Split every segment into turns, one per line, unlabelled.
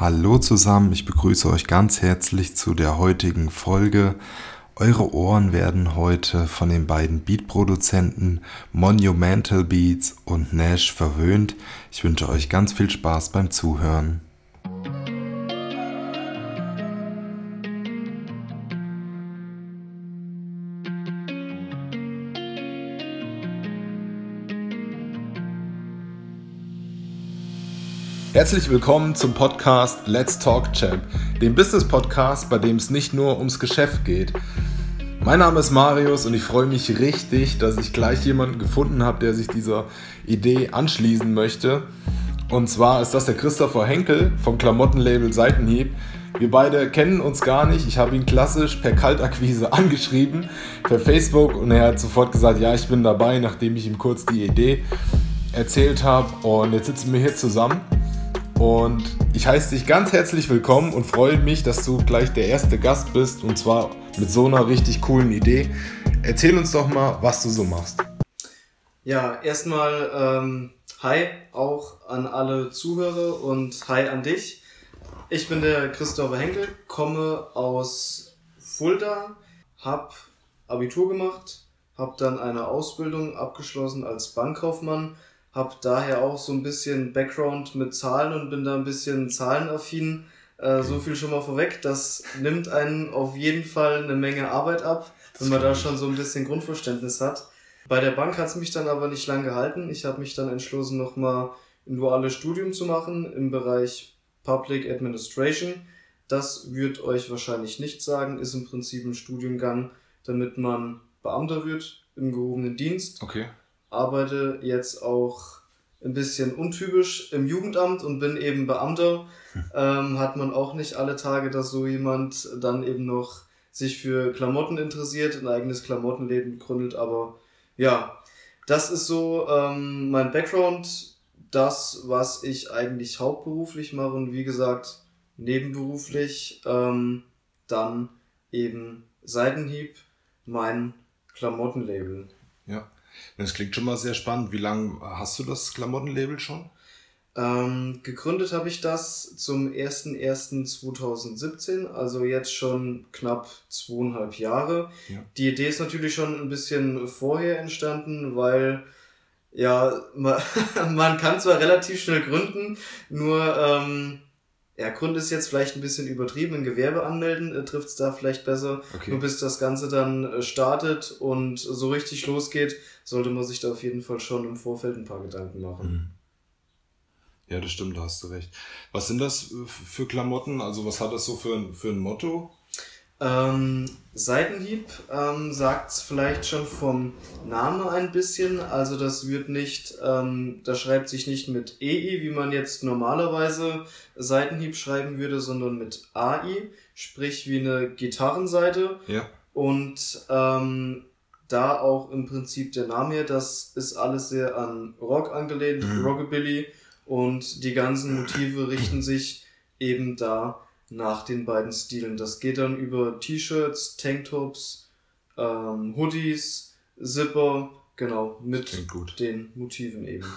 Hallo zusammen, ich begrüße euch ganz herzlich zu der heutigen Folge. Eure Ohren werden heute von den beiden Beatproduzenten Monumental Beats und Nash verwöhnt. Ich wünsche euch ganz viel Spaß beim Zuhören. Herzlich willkommen zum Podcast Let's Talk Champ, dem Business Podcast, bei dem es nicht nur ums Geschäft geht. Mein Name ist Marius und ich freue mich richtig, dass ich gleich jemanden gefunden habe, der sich dieser Idee anschließen möchte. Und zwar ist das der Christopher Henkel vom Klamottenlabel Seitenhieb. Wir beide kennen uns gar nicht. Ich habe ihn klassisch per Kaltakquise angeschrieben, per Facebook und er hat sofort gesagt, ja, ich bin dabei, nachdem ich ihm kurz die Idee erzählt habe. Und jetzt sitzen wir hier zusammen und ich heiße dich ganz herzlich willkommen und freue mich, dass du gleich der erste Gast bist und zwar mit so einer richtig coolen Idee. Erzähl uns doch mal, was du so machst.
Ja, erstmal ähm, Hi auch an alle Zuhörer und Hi an dich. Ich bin der Christopher Henkel, komme aus Fulda, habe Abitur gemacht, habe dann eine Ausbildung abgeschlossen als Bankkaufmann habe daher auch so ein bisschen Background mit Zahlen und bin da ein bisschen zahlenaffin. Äh, so viel schon mal vorweg, das nimmt einen auf jeden Fall eine Menge Arbeit ab, wenn man da schon so ein bisschen Grundverständnis hat. Bei der Bank hat es mich dann aber nicht lang gehalten. Ich habe mich dann entschlossen, nochmal ein duales Studium zu machen im Bereich Public Administration. Das wird euch wahrscheinlich nicht sagen, ist im Prinzip ein Studiengang, damit man Beamter wird im gehobenen Dienst.
Okay
arbeite jetzt auch ein bisschen untypisch im Jugendamt und bin eben Beamter. Ähm, hat man auch nicht alle Tage, dass so jemand dann eben noch sich für Klamotten interessiert, ein eigenes Klamottenleben gründet. Aber ja, das ist so ähm, mein Background, das, was ich eigentlich hauptberuflich mache und wie gesagt, nebenberuflich ähm, dann eben Seitenhieb, mein Klamottenlabel.
Ja. Das klingt schon mal sehr spannend. Wie lange hast du das Klamottenlabel schon?
Ähm, gegründet habe ich das zum 01.01.2017, also jetzt schon knapp zweieinhalb Jahre. Ja. Die Idee ist natürlich schon ein bisschen vorher entstanden, weil ja, man, man kann zwar relativ schnell gründen, nur ähm, ja, Grund ist jetzt vielleicht ein bisschen übertrieben, ein Gewerbe anmelden äh, trifft es da vielleicht besser. Okay. Nur bis das Ganze dann äh, startet und so richtig losgeht, sollte man sich da auf jeden Fall schon im Vorfeld ein paar Gedanken machen. Mhm.
Ja, das stimmt, da hast du recht. Was sind das äh, für Klamotten? Also was hat das so für für ein Motto?
Ähm, Seitenhieb ähm, sagt es vielleicht schon vom Namen ein bisschen. Also das wird nicht, ähm, das schreibt sich nicht mit EI, wie man jetzt normalerweise Seitenhieb schreiben würde, sondern mit AI, sprich wie eine Gitarrenseite.
Ja.
Und ähm, da auch im Prinzip der Name her, das ist alles sehr an Rock angelehnt, mhm. Rockabilly und die ganzen Motive richten sich eben da nach den beiden Stilen. Das geht dann über T-Shirts, Tanktops, ähm, Hoodies, Zipper, genau, mit den Motiven eben.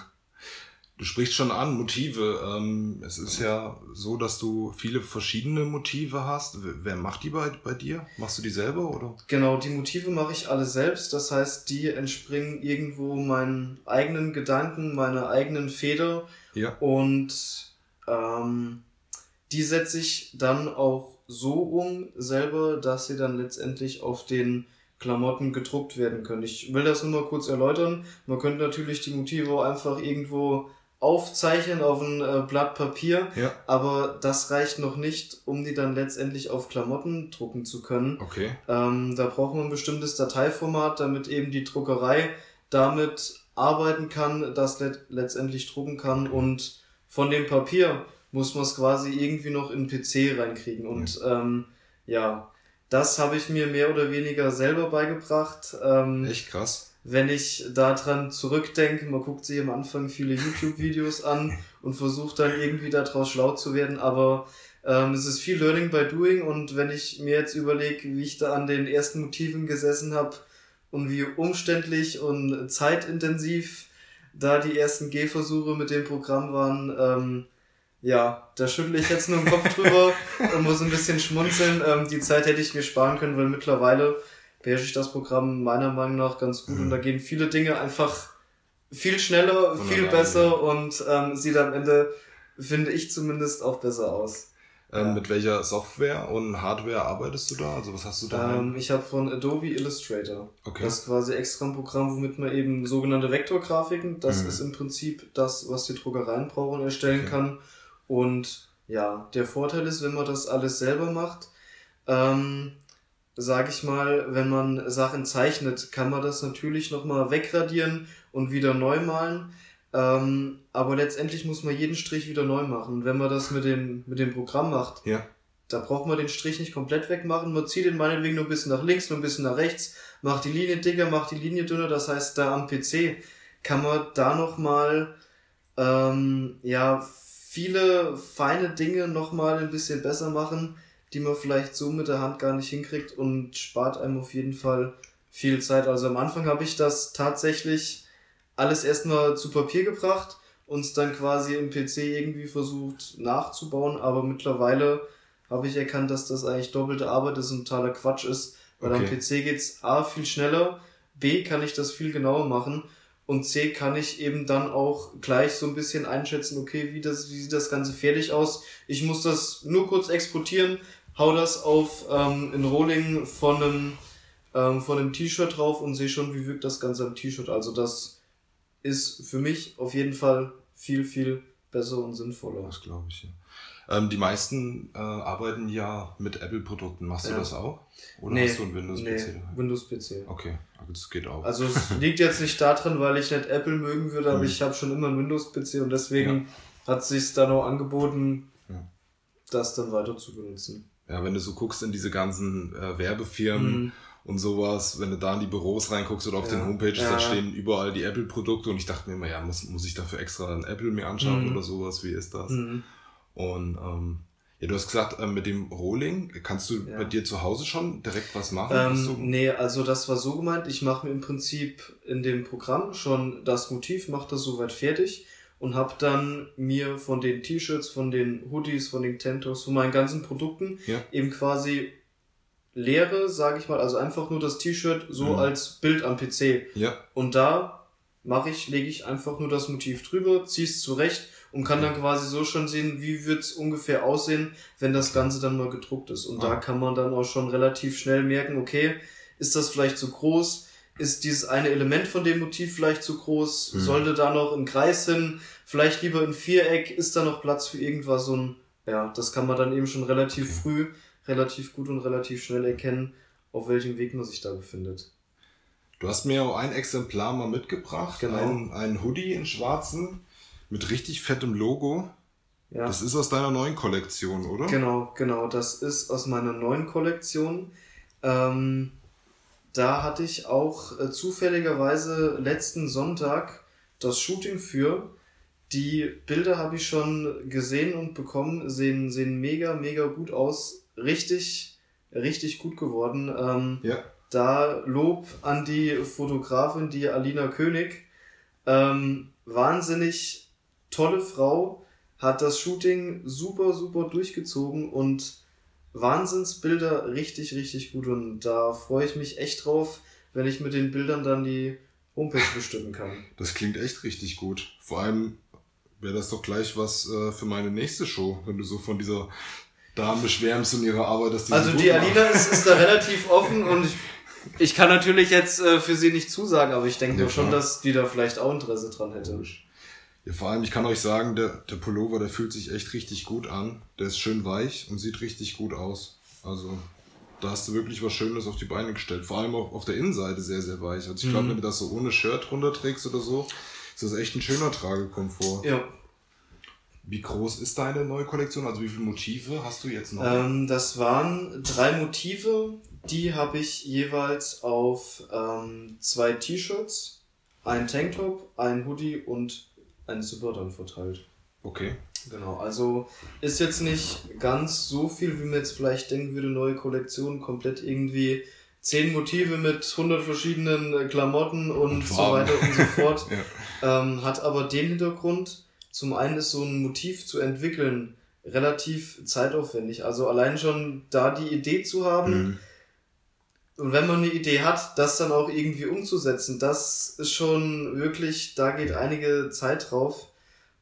Du sprichst schon an, Motive. Ähm, es ist ja so, dass du viele verschiedene Motive hast. Wer macht die bei, bei dir? Machst du die selber oder?
Genau, die Motive mache ich alle selbst. Das heißt, die entspringen irgendwo meinen eigenen Gedanken, meiner eigenen Feder.
Ja.
Und ähm, die setze ich dann auch so um selber, dass sie dann letztendlich auf den Klamotten gedruckt werden können. Ich will das nur mal kurz erläutern. Man könnte natürlich die Motive einfach irgendwo aufzeichnen auf ein äh, Blatt Papier,
ja.
aber das reicht noch nicht, um die dann letztendlich auf Klamotten drucken zu können.
Okay.
Ähm, da braucht man ein bestimmtes Dateiformat, damit eben die Druckerei damit arbeiten kann, das let letztendlich drucken kann und von dem Papier muss man es quasi irgendwie noch in den PC reinkriegen. Und ja, ähm, ja das habe ich mir mehr oder weniger selber beigebracht. Ähm,
Echt krass.
Wenn ich daran zurückdenke, man guckt sich am Anfang viele YouTube-Videos an und versucht dann irgendwie daraus schlau zu werden, aber ähm, es ist viel Learning by Doing und wenn ich mir jetzt überlege, wie ich da an den ersten Motiven gesessen habe und wie umständlich und zeitintensiv da die ersten Gehversuche mit dem Programm waren, ähm, Ja, da schüttle ich jetzt nur den Kopf drüber und muss ein bisschen schmunzeln. Ähm, die Zeit hätte ich mir sparen können, weil mittlerweile beherrsche ich das Programm meiner Meinung nach ganz gut mhm. und da gehen viele Dinge einfach viel schneller, Von viel besser und ähm, sieht am Ende, finde ich zumindest, auch besser aus.
Ähm, ja. Mit welcher Software und Hardware arbeitest du da? Also was hast du da?
Ähm, ich habe von Adobe Illustrator. Okay. Das ist quasi extra ein Programm, womit man eben sogenannte Vektorgrafiken, das mhm. ist im Prinzip das, was die Druckereien brauchen, erstellen okay. kann. Und ja, der Vorteil ist, wenn man das alles selber macht, ähm, sage ich mal, wenn man Sachen zeichnet, kann man das natürlich nochmal wegradieren und wieder neu malen. Ähm, aber letztendlich muss man jeden Strich wieder neu machen. Wenn man das mit dem, mit dem Programm macht, ja. da braucht man den Strich nicht komplett wegmachen. Man zieht den meinetwegen nur ein bisschen nach links, nur ein bisschen nach rechts, macht die Linie dicker, macht die Linie dünner. Das heißt, da am PC kann man da nochmal, ähm, ja, viele feine Dinge nochmal ein bisschen besser machen, die man vielleicht so mit der Hand gar nicht hinkriegt und spart einem auf jeden Fall viel Zeit. Also am Anfang habe ich das tatsächlich alles erstmal zu Papier gebracht und dann quasi im PC irgendwie versucht nachzubauen, aber mittlerweile habe ich erkannt, dass das eigentlich doppelte Arbeit ist und totaler Quatsch ist, weil okay. am PC geht's A viel schneller, B kann ich das viel genauer machen und C kann ich eben dann auch gleich so ein bisschen einschätzen, okay, wie das wie sieht das ganze fertig aus? Ich muss das nur kurz exportieren, hau das auf ähm, ein Rolling von einem ähm, von einem T-Shirt drauf und sehe schon, wie wirkt das Ganze am T-Shirt. Also das ist für mich auf jeden Fall viel, viel besser und sinnvoller.
Das glaube ich, ja. Ähm, die meisten äh, arbeiten ja mit Apple-Produkten. Machst ja. du das auch? Oder nee, hast du einen Windows-PC? Nee,
Windows-PC.
Okay, das geht auch.
Also es liegt jetzt nicht daran, weil ich nicht Apple mögen würde, aber mhm. ich habe schon immer einen Windows-PC und deswegen ja. hat sich dann auch angeboten, ja. das dann weiter zu benutzen.
Ja, wenn du so guckst in diese ganzen äh, Werbefirmen, mhm und sowas, wenn du da in die Büros reinguckst oder auf ja. den Homepages, ja. da stehen überall die Apple-Produkte und ich dachte mir immer, ja, muss, muss ich dafür extra ein Apple mir anschauen mhm. oder sowas, wie ist das? Mhm. Und ähm, ja, du hast gesagt, ähm, mit dem Rolling, kannst du ja. bei dir zu Hause schon direkt was machen?
Ähm, nee, also das war so gemeint, ich mache mir im Prinzip in dem Programm schon das Motiv, mache das soweit fertig und habe dann mir von den T-Shirts, von den Hoodies, von den Tentos, von meinen ganzen Produkten ja. eben quasi leere, sage ich mal, also einfach nur das T-Shirt so mhm. als Bild am PC. Ja. Und da mache ich, lege ich einfach nur das Motiv drüber, ziehe es zurecht und kann dann quasi so schon sehen, wie wird's ungefähr aussehen, wenn das Ganze dann mal gedruckt ist. Und ah. da kann man dann auch schon relativ schnell merken, okay, ist das vielleicht zu groß? Ist dieses eine Element von dem Motiv vielleicht zu groß? Mhm. Sollte da noch ein Kreis hin? Vielleicht lieber ein Viereck? Ist da noch Platz für irgendwas? So ein, ja, das kann man dann eben schon relativ okay. früh relativ gut und relativ schnell erkennen, auf welchem Weg man sich da befindet.
Du hast mir auch ein Exemplar mal mitgebracht, genau. ein, ein Hoodie in schwarzen mit richtig fettem Logo. Ja. Das ist aus deiner neuen Kollektion, oder?
Genau, genau, das ist aus meiner neuen Kollektion. Ähm, da hatte ich auch äh, zufälligerweise letzten Sonntag das Shooting für. Die Bilder habe ich schon gesehen und bekommen, sehen, sehen mega, mega gut aus richtig, richtig gut geworden. Ähm, ja. Da Lob an die Fotografin, die Alina König. Ähm, wahnsinnig tolle Frau, hat das Shooting super, super durchgezogen und Wahnsinnsbilder richtig, richtig gut. Und da freue ich mich echt drauf, wenn ich mit den Bildern dann die Homepage bestücken kann.
Das klingt echt richtig gut. Vor allem wäre das doch gleich was äh, für meine nächste Show, wenn du so von dieser Damen beschwärmst in ihrer Arbeit, dass
die Also die Alina ist, ist da relativ offen und ich, ich kann natürlich jetzt äh, für sie nicht zusagen, aber ich denke ja, schon, dass die da vielleicht auch Interesse dran hätte.
Ja, vor allem, ich kann euch sagen, der, der Pullover, der fühlt sich echt richtig gut an. Der ist schön weich und sieht richtig gut aus. Also, da hast du wirklich was Schönes auf die Beine gestellt. Vor allem auch auf der Innenseite sehr, sehr weich. Also, ich glaube, mhm. wenn du das so ohne Shirt runterträgst oder so, ist das echt ein schöner Tragekomfort. Ja, wie groß ist deine neue Kollektion? Also wie viele Motive hast du jetzt noch?
Ähm, das waren drei Motive. Die habe ich jeweils auf ähm, zwei T-Shirts, ein Tanktop, ein Hoodie und ein Zipper dann verteilt. Okay. Genau, also ist jetzt nicht ganz so viel, wie man jetzt vielleicht denken würde, neue Kollektion, komplett irgendwie zehn Motive mit 100 verschiedenen Klamotten und, und so weiter und so fort. ja. ähm, hat aber den Hintergrund, zum einen ist so ein Motiv zu entwickeln relativ zeitaufwendig. Also allein schon da die Idee zu haben mhm. Und wenn man eine Idee hat, das dann auch irgendwie umzusetzen, das ist schon wirklich, da geht einige Zeit drauf.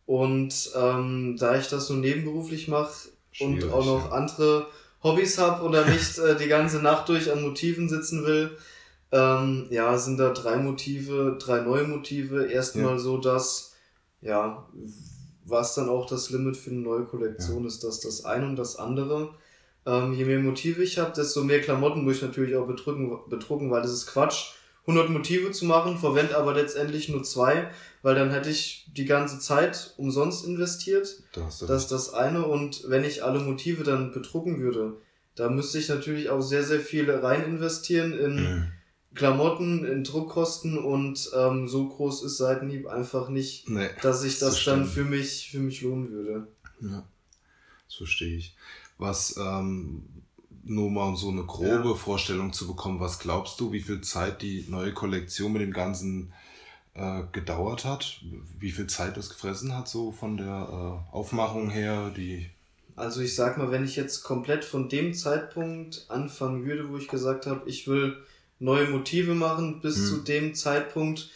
Und ähm, da ich das so nebenberuflich mache und auch noch ja. andere Hobbys habe oder nicht äh, die ganze Nacht durch an Motiven sitzen will, ähm, ja, sind da drei Motive, drei neue Motive. Erstmal ja. so das, ja, was dann auch das Limit für eine neue Kollektion ja. ist, dass das eine und das andere. Ähm, je mehr Motive ich habe, desto mehr Klamotten muss ich natürlich auch bedrucken, bedrucken, weil das ist Quatsch. 100 Motive zu machen, verwende aber letztendlich nur zwei, weil dann hätte ich die ganze Zeit umsonst investiert. Das, das ist das eine. Und wenn ich alle Motive dann bedrucken würde, da müsste ich natürlich auch sehr, sehr viel rein investieren in mhm. Klamotten, in Druckkosten und ähm, so groß ist Seitenhieb einfach nicht, nee, dass sich das, das dann für mich, für mich lohnen würde.
Ja, das verstehe ich. Was, ähm, nur mal um so eine grobe ja. Vorstellung zu bekommen, was glaubst du, wie viel Zeit die neue Kollektion mit dem Ganzen äh, gedauert hat? Wie viel Zeit das gefressen hat, so von der äh, Aufmachung her, die
also ich sag mal, wenn ich jetzt komplett von dem Zeitpunkt anfangen würde, wo ich gesagt habe, ich will neue Motive machen bis hm. zu dem Zeitpunkt,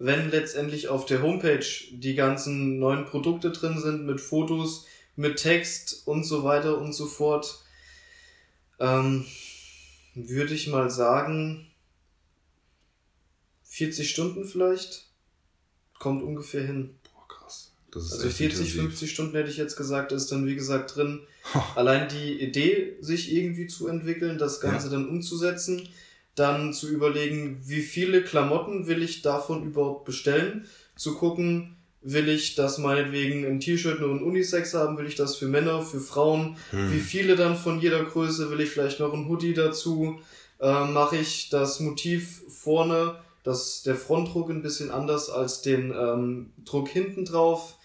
wenn letztendlich auf der Homepage die ganzen neuen Produkte drin sind mit Fotos, mit Text und so weiter und so fort, ähm, würde ich mal sagen 40 Stunden vielleicht. Kommt ungefähr hin. Boah, krass. also 40, intensiv. 50 Stunden hätte ich jetzt gesagt, ist dann wie gesagt drin. Allein die Idee, sich irgendwie zu entwickeln, das Ganze ja. dann umzusetzen dann zu überlegen, wie viele Klamotten will ich davon überhaupt bestellen, zu gucken, will ich das meinetwegen ein T-Shirt nur in Unisex haben, will ich das für Männer, für Frauen, hm. wie viele dann von jeder Größe, will ich vielleicht noch ein Hoodie dazu, äh, mache ich das Motiv vorne, das, der Frontdruck ein bisschen anders als den ähm, Druck hinten drauf,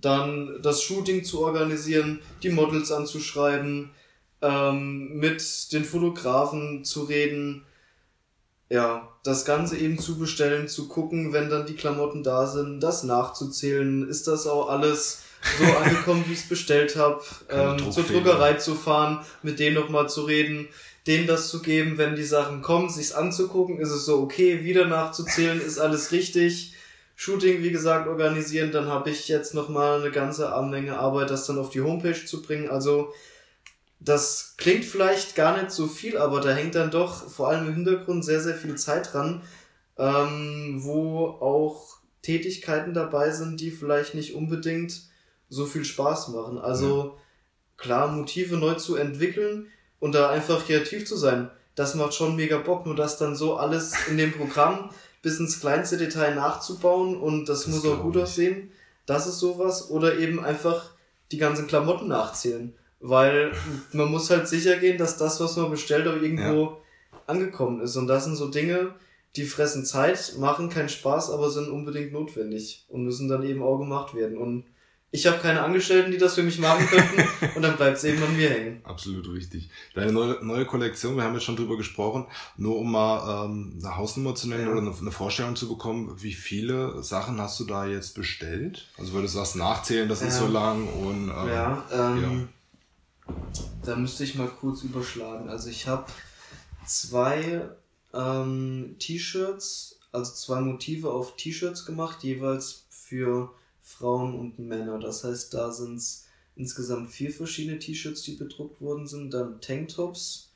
dann das Shooting zu organisieren, die Models anzuschreiben, ähm, mit den Fotografen zu reden, ja, das Ganze eben zu bestellen, zu gucken, wenn dann die Klamotten da sind, das nachzuzählen, ist das auch alles so angekommen, wie ich es bestellt habe, ähm, zur Druckerei zu fahren, mit denen nochmal zu reden, denen das zu geben, wenn die Sachen kommen, sich's anzugucken, ist es so okay, wieder nachzuzählen, ist alles richtig. Shooting, wie gesagt, organisieren, dann habe ich jetzt nochmal eine ganze Menge Arbeit, das dann auf die Homepage zu bringen. Also das klingt vielleicht gar nicht so viel, aber da hängt dann doch vor allem im Hintergrund sehr, sehr viel Zeit dran, ähm, wo auch Tätigkeiten dabei sind, die vielleicht nicht unbedingt so viel Spaß machen. Also ja. klar, Motive neu zu entwickeln und da einfach kreativ zu sein, das macht schon mega Bock, nur das dann so alles in dem Programm bis ins kleinste Detail nachzubauen und das, das muss auch gut aussehen. Das ist sowas. Oder eben einfach die ganzen Klamotten nachzählen weil man muss halt sicher gehen, dass das, was man bestellt, auch irgendwo ja. angekommen ist. Und das sind so Dinge, die fressen Zeit, machen keinen Spaß, aber sind unbedingt notwendig und müssen dann eben auch gemacht werden. Und ich habe keine Angestellten, die das für mich machen könnten und dann bleibt es eben an mir hängen.
Absolut richtig. Deine neue, neue Kollektion, wir haben jetzt schon drüber gesprochen, nur um mal ähm, eine Hausnummer zu nennen ja. oder eine, eine, Vorstellung zu bekommen, wie viele Sachen hast du da jetzt bestellt? Also würdest du das nachzählen, das ja. ist so lang und ähm, ja, ähm,
ja. Da müsste ich mal kurz überschlagen. Also ich habe zwei ähm, T-Shirts, also zwei Motive auf T-Shirts gemacht, jeweils für Frauen und Männer. Das heißt, da sind es insgesamt vier verschiedene T-Shirts, die bedruckt worden sind. Dann Tanktops,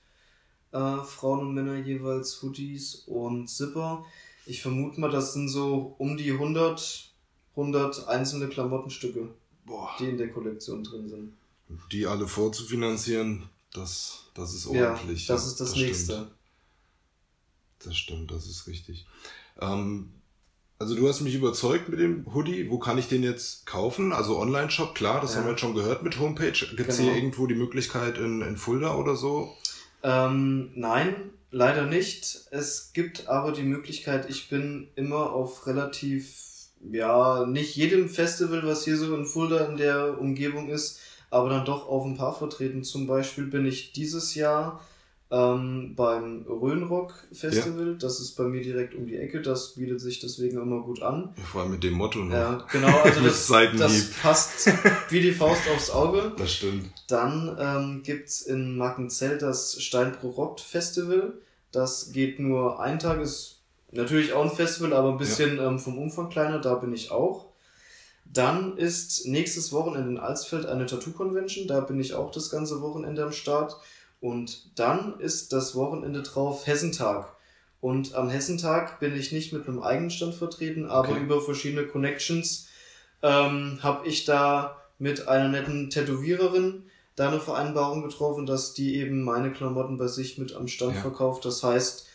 äh, Frauen und Männer jeweils Hoodies und Zipper. Ich vermute mal, das sind so um die 100, 100 einzelne Klamottenstücke, Boah. die in der Kollektion drin sind
die alle vorzufinanzieren, das, das ist ordentlich.
Ja, das ist das, das Nächste.
Stimmt. Das stimmt, das ist richtig. Ähm, also du hast mich überzeugt mit dem Hoodie. Wo kann ich den jetzt kaufen? Also Online-Shop, klar, das ja. haben wir jetzt schon gehört mit Homepage. Gibt es genau. hier irgendwo die Möglichkeit in, in Fulda oder so?
Ähm, nein, leider nicht. Es gibt aber die Möglichkeit, ich bin immer auf relativ, ja, nicht jedem Festival, was hier so in Fulda in der Umgebung ist, aber dann doch auf ein paar vertreten. Zum Beispiel bin ich dieses Jahr ähm, beim Rhönrock Festival. Ja. Das ist bei mir direkt um die Ecke. Das bietet sich deswegen immer gut an.
Ja, vor allem mit dem Motto.
Ne? Ja, genau. Also das, das passt wie die Faust aufs Auge.
Das stimmt.
Dann ähm, gibt's in Markenzell das Steinbruch Rock Festival. Das geht nur ein Tag, ist natürlich auch ein Festival, aber ein bisschen ja. ähm, vom Umfang kleiner. Da bin ich auch. Dann ist nächstes Wochenende in Alsfeld eine Tattoo-Convention. Da bin ich auch das ganze Wochenende am Start. Und dann ist das Wochenende drauf Hessentag. Und am Hessentag bin ich nicht mit einem eigenen Stand vertreten, aber okay. über verschiedene Connections ähm, habe ich da mit einer netten Tätowiererin da eine Vereinbarung getroffen, dass die eben meine Klamotten bei sich mit am Stand ja. verkauft. Das heißt,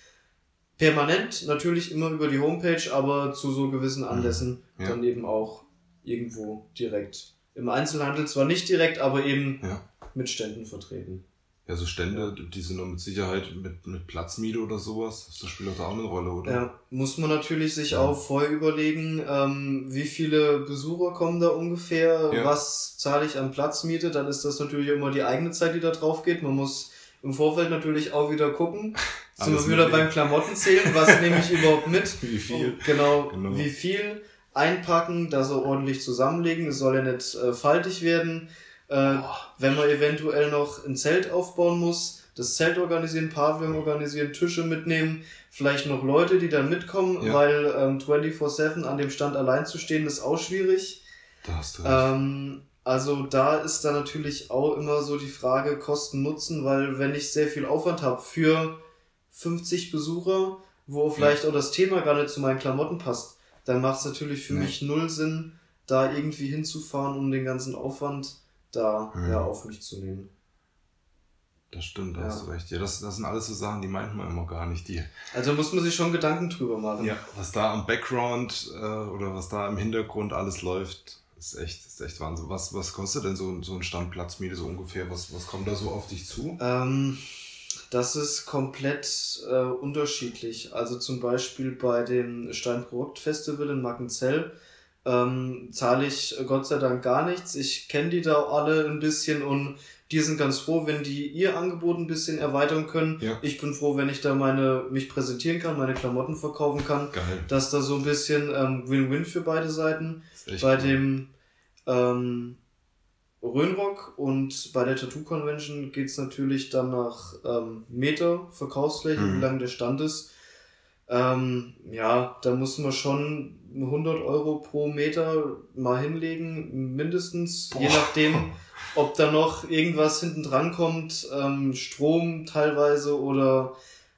permanent natürlich immer über die Homepage, aber zu so gewissen mhm. Anlässen ja. dann eben auch irgendwo direkt. Im Einzelhandel zwar nicht direkt, aber eben ja. mit Ständen vertreten.
Ja, so Stände, die sind doch mit Sicherheit mit, mit Platzmiete oder sowas. Das spielt doch da auch eine Rolle, oder?
Ja, muss man natürlich sich ja. auch vorher überlegen, ähm, wie viele Besucher kommen da ungefähr, ja. was zahle ich an Platzmiete, dann ist das natürlich immer die eigene Zeit, die da drauf geht. Man muss im Vorfeld natürlich auch wieder gucken. Sind wir wieder beim Klamottenzählen, was nehme ich überhaupt mit?
Wie viel?
Genau, genau, wie viel einpacken, das so ordentlich zusammenlegen, es soll ja nicht äh, faltig werden äh, wenn man eventuell noch ein Zelt aufbauen muss, das Zelt organisieren, Pavillon organisieren, Tische mitnehmen, vielleicht noch Leute, die dann mitkommen, ja. weil ähm, 24-7 an dem Stand allein zu stehen, ist auch schwierig.
Da hast du
recht. Ähm, also da ist dann natürlich auch immer so die Frage Kosten-Nutzen, weil wenn ich sehr viel Aufwand habe für 50 Besucher, wo vielleicht ja. auch das Thema gar nicht zu meinen Klamotten passt, dann macht es natürlich für nee. mich null Sinn, da irgendwie hinzufahren, um den ganzen Aufwand da mhm. ja, auf mich zu nehmen.
Das stimmt, da ja. hast du recht. Ja, das, das sind alles so Sachen, die meint man immer gar nicht. Die,
also muss man sich schon Gedanken drüber machen.
Ja, was da am Background äh, oder was da im Hintergrund alles läuft, ist echt, ist echt Wahnsinn. Was, was kostet denn so, so ein Standplatzmiete so ungefähr? Was, was kommt da so auf dich zu?
Ähm, das ist komplett äh, unterschiedlich. Also zum Beispiel bei dem Steinprodukt Festival in Markenzell ähm, zahle ich Gott sei Dank gar nichts. Ich kenne die da alle ein bisschen und die sind ganz froh, wenn die ihr Angebot ein bisschen erweitern können. Ja. Ich bin froh, wenn ich da meine mich präsentieren kann, meine Klamotten verkaufen kann.
Geil.
Dass da so ein bisschen ähm, Win-Win für beide Seiten. Bei cool. dem ähm, Rhönrock und bei der Tattoo Convention geht's natürlich dann nach ähm, Meter Verkaufsfläche, mhm. wie lang der Stand ist. Ähm, ja, da muss man schon 100 Euro pro Meter mal hinlegen, mindestens, Boah. je nachdem, ob da noch irgendwas hinten dran kommt, ähm, Strom teilweise oder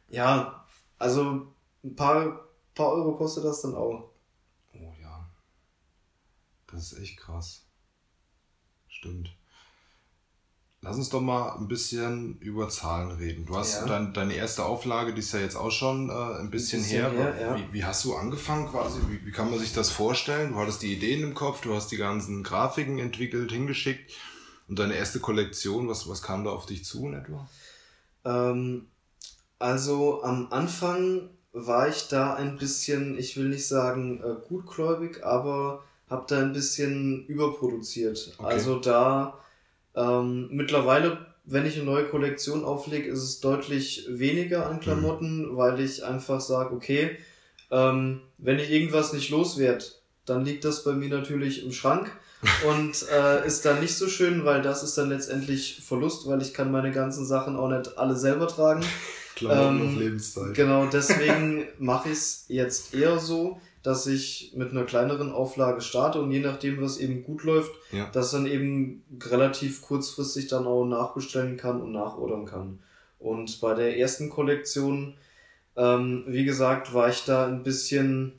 ja, also ein paar, paar Euro kostet das dann auch.
Oh ja. Das ist echt krass. Stimmt. Lass uns doch mal ein bisschen über Zahlen reden. Du hast ja. dein, deine erste Auflage, die ist ja jetzt auch schon äh, ein, bisschen ein bisschen, her. her ja. wie, wie, hast du angefangen quasi? Wie, wie, kann man sich das vorstellen? Du hattest die Ideen im Kopf, du hast die ganzen Grafiken entwickelt, hingeschickt. Und deine erste Kollektion, was, was kam da auf dich zu in etwa?
Ähm, also am Anfang war ich da ein bisschen, ich will nicht sagen äh, gutgläubig, aber habe da ein bisschen überproduziert. Okay. Also da ähm, mittlerweile, wenn ich eine neue Kollektion auflege, ist es deutlich weniger an Klamotten, mhm. weil ich einfach sage, okay, ähm, wenn ich irgendwas nicht loswerde, dann liegt das bei mir natürlich im Schrank und äh, ist dann nicht so schön, weil das ist dann letztendlich Verlust, weil ich kann meine ganzen Sachen auch nicht alle selber tragen.
Klamotten ähm, auf Lebenszeit.
Genau, deswegen mache ich es jetzt eher so, dass ich mit einer kleineren Auflage starte und je nachdem, was eben gut läuft, ja. das dann eben relativ kurzfristig dann auch nachbestellen kann und nachordern kann. Und bei der ersten Kollektion, ähm, wie gesagt, war ich da ein bisschen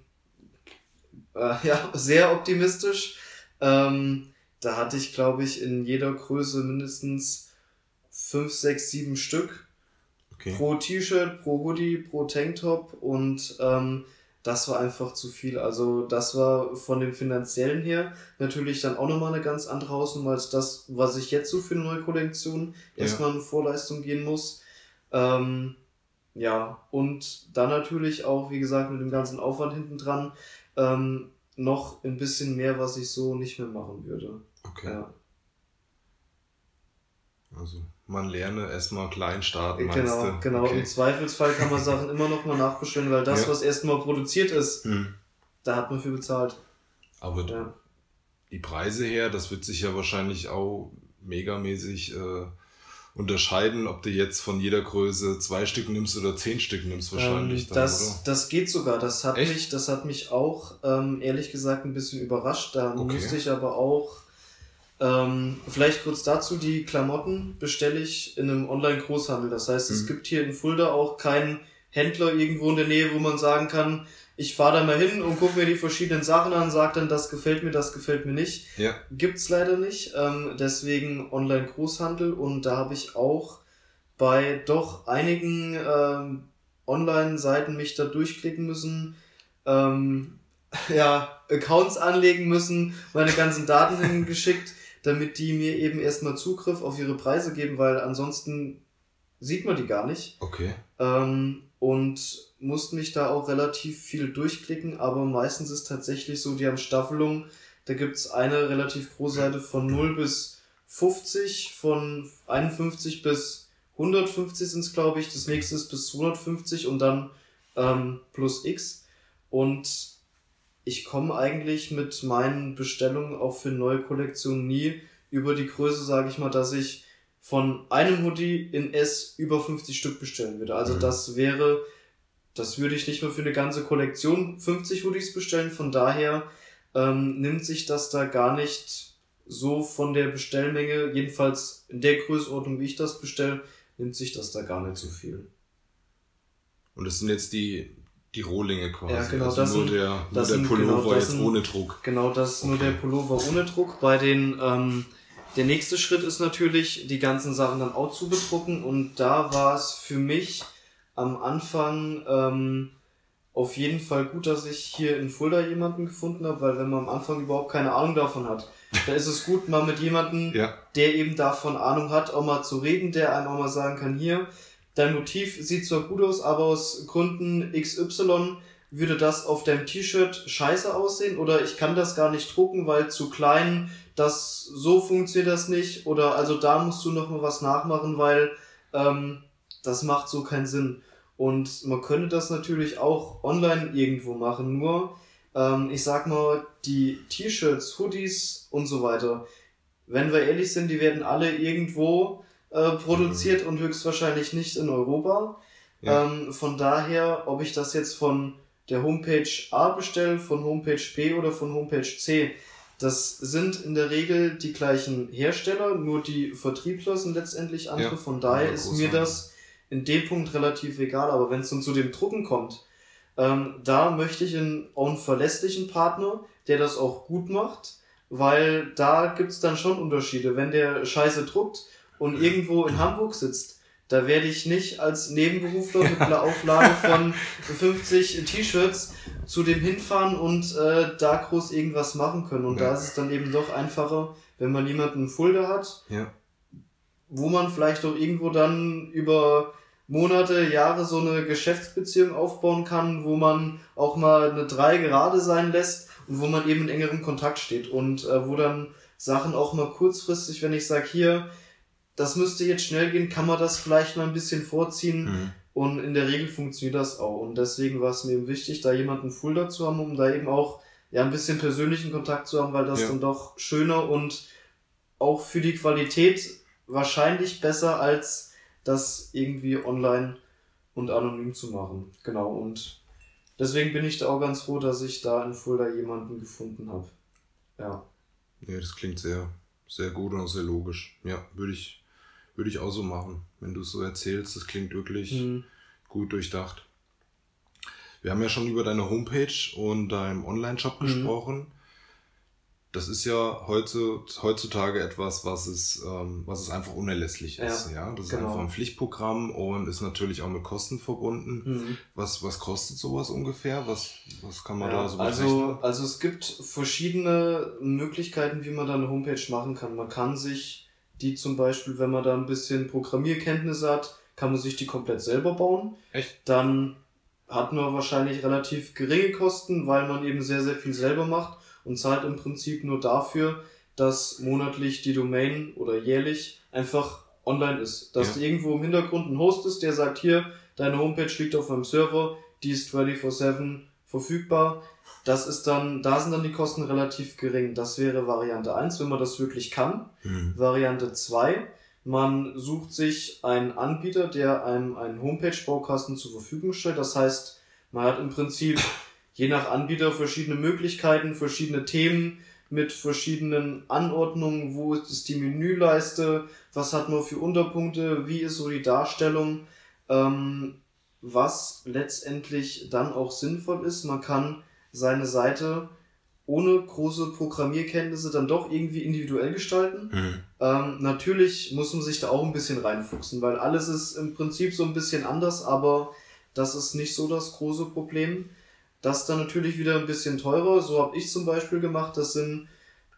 äh, ja, sehr optimistisch. Ähm, da hatte ich, glaube ich, in jeder Größe mindestens fünf, sechs, sieben Stück. Okay. Pro T-Shirt, pro Hoodie, pro Tanktop und ähm, das war einfach zu viel. Also das war von dem finanziellen her natürlich dann auch nochmal eine ganz andere Hausnummer als das, was ich jetzt so für eine neue Kollektion ja. erstmal in Vorleistung gehen muss. Ähm, ja, und dann natürlich auch, wie gesagt, mit dem ganzen Aufwand hinten dran, ähm, noch ein bisschen mehr, was ich so nicht mehr machen würde.
Okay.
Ja.
Also man lerne erstmal klein starten.
Genau,
du?
genau. Okay. Im Zweifelsfall kann man Sachen immer noch mal nachbestellen, weil das, ja. was erstmal produziert ist, hm. da hat man für bezahlt.
Aber ja. die Preise her, das wird sich ja wahrscheinlich auch megamäßig äh, unterscheiden, ob du jetzt von jeder Größe zwei Stück nimmst oder zehn Stück nimmst wahrscheinlich.
Ähm, dann, das, oder? das geht sogar. Das hat Echt? mich, das hat mich auch ähm, ehrlich gesagt ein bisschen überrascht. Da okay. musste ich aber auch ähm, vielleicht kurz dazu, die Klamotten bestelle ich in einem Online-Großhandel. Das heißt, mhm. es gibt hier in Fulda auch keinen Händler irgendwo in der Nähe, wo man sagen kann, ich fahre da mal hin und gucke mir die verschiedenen Sachen an, sage dann, das gefällt mir, das gefällt mir nicht. Ja. Gibt's leider nicht. Ähm, deswegen Online-Großhandel und da habe ich auch bei doch einigen ähm, Online-Seiten mich da durchklicken müssen. Ähm, ja, Accounts anlegen müssen, meine ganzen Daten hingeschickt damit die mir eben erstmal Zugriff auf ihre Preise geben, weil ansonsten sieht man die gar nicht. Okay. Ähm, und musste mich da auch relativ viel durchklicken, aber meistens ist tatsächlich so, die haben Staffelung, da gibt's eine relativ große Seite von 0 bis 50, von 51 bis 150 sind's glaube ich, das nächste ist bis 250 und dann ähm, plus X. Und ich komme eigentlich mit meinen Bestellungen auch für neue Kollektionen nie über die Größe, sage ich mal, dass ich von einem Hoodie in S über 50 Stück bestellen würde. Also mhm. das wäre, das würde ich nicht mehr für eine ganze Kollektion 50 Hoodies bestellen. Von daher ähm, nimmt sich das da gar nicht so von der Bestellmenge, jedenfalls in der Größenordnung, wie ich das bestelle, nimmt sich das da gar nicht so viel.
Und das sind jetzt die die Rohlinge quasi. Ja, genau, also das nur sind, der, nur der sind, Pullover genau,
jetzt sind, ohne Druck. Genau, das ist okay. nur der Pullover ohne Druck. Bei den, ähm, der nächste Schritt ist natürlich, die ganzen Sachen dann auch zu bedrucken und da war es für mich am Anfang ähm, auf jeden Fall gut, dass ich hier in Fulda jemanden gefunden habe, weil wenn man am Anfang überhaupt keine Ahnung davon hat, da ist es gut, mal mit jemandem, ja. der eben davon Ahnung hat, auch mal zu reden, der einem auch mal sagen kann, hier, dein Motiv sieht zwar gut aus, aber aus Gründen XY würde das auf deinem T-Shirt scheiße aussehen oder ich kann das gar nicht drucken, weil zu klein, das so funktioniert das nicht oder also da musst du noch mal was nachmachen, weil ähm, das macht so keinen Sinn. Und man könnte das natürlich auch online irgendwo machen, nur ähm, ich sag mal, die T-Shirts, Hoodies und so weiter, wenn wir ehrlich sind, die werden alle irgendwo äh, produziert mhm. und höchstwahrscheinlich nicht in Europa. Ja. Ähm, von daher, ob ich das jetzt von der Homepage A bestelle, von Homepage B oder von Homepage C, das sind in der Regel die gleichen Hersteller, nur die Vertriebler sind letztendlich andere. Ja. Von daher ja, ist mir das in dem Punkt relativ egal. Aber wenn es dann zu dem Drucken kommt, ähm, da möchte ich einen, auch einen verlässlichen Partner, der das auch gut macht, weil da gibt's dann schon Unterschiede. Wenn der Scheiße druckt, und irgendwo in Hamburg sitzt, da werde ich nicht als Nebenberufler mit einer Auflage von 50 T-Shirts zu dem hinfahren und äh, da groß irgendwas machen können. Und ja. da ist es dann eben doch einfacher, wenn man jemanden in Fulda hat, ja. wo man vielleicht auch irgendwo dann über Monate, Jahre so eine Geschäftsbeziehung aufbauen kann, wo man auch mal eine drei gerade sein lässt und wo man eben in engerem Kontakt steht und äh, wo dann Sachen auch mal kurzfristig, wenn ich sage, hier, das müsste jetzt schnell gehen, kann man das vielleicht mal ein bisschen vorziehen. Mhm. Und in der Regel funktioniert das auch. Und deswegen war es mir eben wichtig, da jemanden full dazu haben, um da eben auch ja ein bisschen persönlichen Kontakt zu haben, weil das ja. dann doch schöner und auch für die Qualität wahrscheinlich besser als das irgendwie online und anonym zu machen. Genau. Und deswegen bin ich da auch ganz froh, dass ich da in Fulda jemanden gefunden habe. Ja.
Ja, das klingt sehr, sehr gut und auch sehr logisch. Ja, würde ich, würde ich auch so machen, wenn du es so erzählst. Das klingt wirklich mhm. gut durchdacht. Wir haben ja schon über deine Homepage und deinem Online-Shop mhm. gesprochen. Das ist ja heute, heutzutage etwas, was es, ähm, was es einfach unerlässlich ist. Ja, ja? Das genau. ist einfach ein Pflichtprogramm und ist natürlich auch mit Kosten verbunden. Mhm. Was, was kostet sowas ungefähr? Was, was kann man ja, da so
also, also es gibt verschiedene Möglichkeiten, wie man da eine Homepage machen kann. Man kann sich die zum Beispiel, wenn man da ein bisschen Programmierkenntnisse hat, kann man sich die komplett selber bauen. Echt? Dann hat man wahrscheinlich relativ geringe Kosten, weil man eben sehr, sehr viel selber macht und zahlt im Prinzip nur dafür, dass monatlich die Domain oder jährlich einfach online ist. Dass ja. irgendwo im Hintergrund einen Host ist, der sagt, hier, deine Homepage liegt auf meinem Server, die ist 24-7 verfügbar. Das ist dann, da sind dann die Kosten relativ gering. Das wäre Variante 1, wenn man das wirklich kann. Mhm. Variante 2, man sucht sich einen Anbieter, der einem einen Homepage-Baukasten zur Verfügung stellt. Das heißt, man hat im Prinzip je nach Anbieter verschiedene Möglichkeiten, verschiedene Themen mit verschiedenen Anordnungen. Wo ist die Menüleiste? Was hat man für Unterpunkte? Wie ist so die Darstellung? Ähm, was letztendlich dann auch sinnvoll ist. Man kann seine Seite ohne große Programmierkenntnisse dann doch irgendwie individuell gestalten. Mhm. Ähm, natürlich muss man sich da auch ein bisschen reinfuchsen, weil alles ist im Prinzip so ein bisschen anders, aber das ist nicht so das große Problem. Das ist dann natürlich wieder ein bisschen teurer. So habe ich zum Beispiel gemacht. Das sind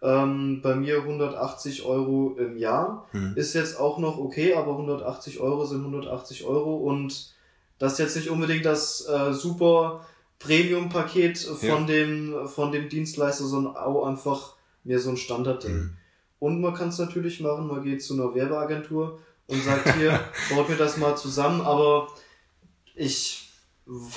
ähm, bei mir 180 Euro im Jahr. Mhm. Ist jetzt auch noch okay, aber 180 Euro sind 180 Euro und das ist jetzt nicht unbedingt das äh, super Premium-Paket von, ja. dem, von dem Dienstleister, sondern auch einfach mehr so ein Standardding. Mhm. Und man kann es natürlich machen, man geht zu einer Werbeagentur und sagt hier, baut mir das mal zusammen, aber ich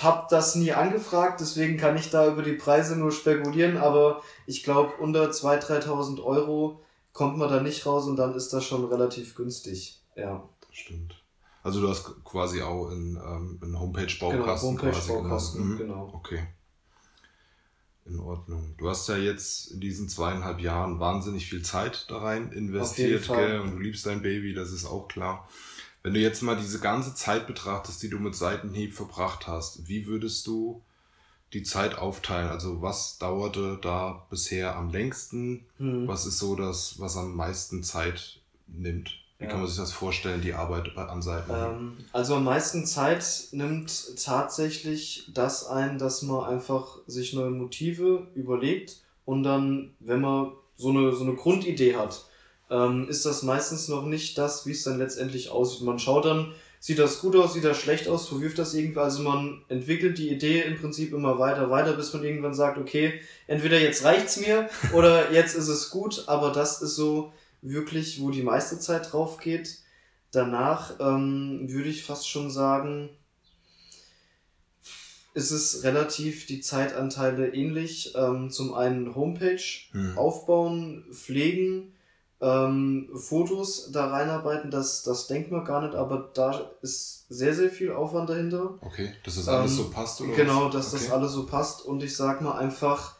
habe das nie angefragt, deswegen kann ich da über die Preise nur spekulieren, aber ich glaube, unter 2.000, 3.000 Euro kommt man da nicht raus und dann ist das schon relativ günstig. Ja.
Das stimmt. Also du hast quasi auch einen, ähm, einen Homepage-Baukasten. Genau, Homepage-Baukasten, mhm. genau. Okay. In Ordnung. Du hast ja jetzt in diesen zweieinhalb Jahren wahnsinnig viel Zeit da rein investiert, gell? Und du liebst dein Baby, das ist auch klar. Wenn du jetzt mal diese ganze Zeit betrachtest, die du mit Seitenhieb verbracht hast, wie würdest du die Zeit aufteilen? Also was dauerte da bisher am längsten? Hm. Was ist so das, was am meisten Zeit nimmt? Wie ja. kann man sich das vorstellen, die Arbeit an Seiten?
Ähm, also am meisten Zeit nimmt tatsächlich das ein, dass man einfach sich neue Motive überlegt und dann, wenn man so eine, so eine Grundidee hat, ähm, ist das meistens noch nicht das, wie es dann letztendlich aussieht. Man schaut dann, sieht das gut aus, sieht das schlecht aus, verwirft das irgendwie. Also man entwickelt die Idee im Prinzip immer weiter, weiter, bis man irgendwann sagt, okay, entweder jetzt reicht's mir oder jetzt ist es gut, aber das ist so wirklich, wo die meiste Zeit drauf geht. Danach ähm, würde ich fast schon sagen, ist es relativ die Zeitanteile ähnlich. Ähm, zum einen Homepage hm. aufbauen, pflegen, ähm, Fotos da reinarbeiten, das, das denkt man gar nicht, aber da ist sehr, sehr viel Aufwand dahinter.
Okay, dass das alles ähm, so passt,
oder? Genau, dass okay. das alles so passt und ich sag mal einfach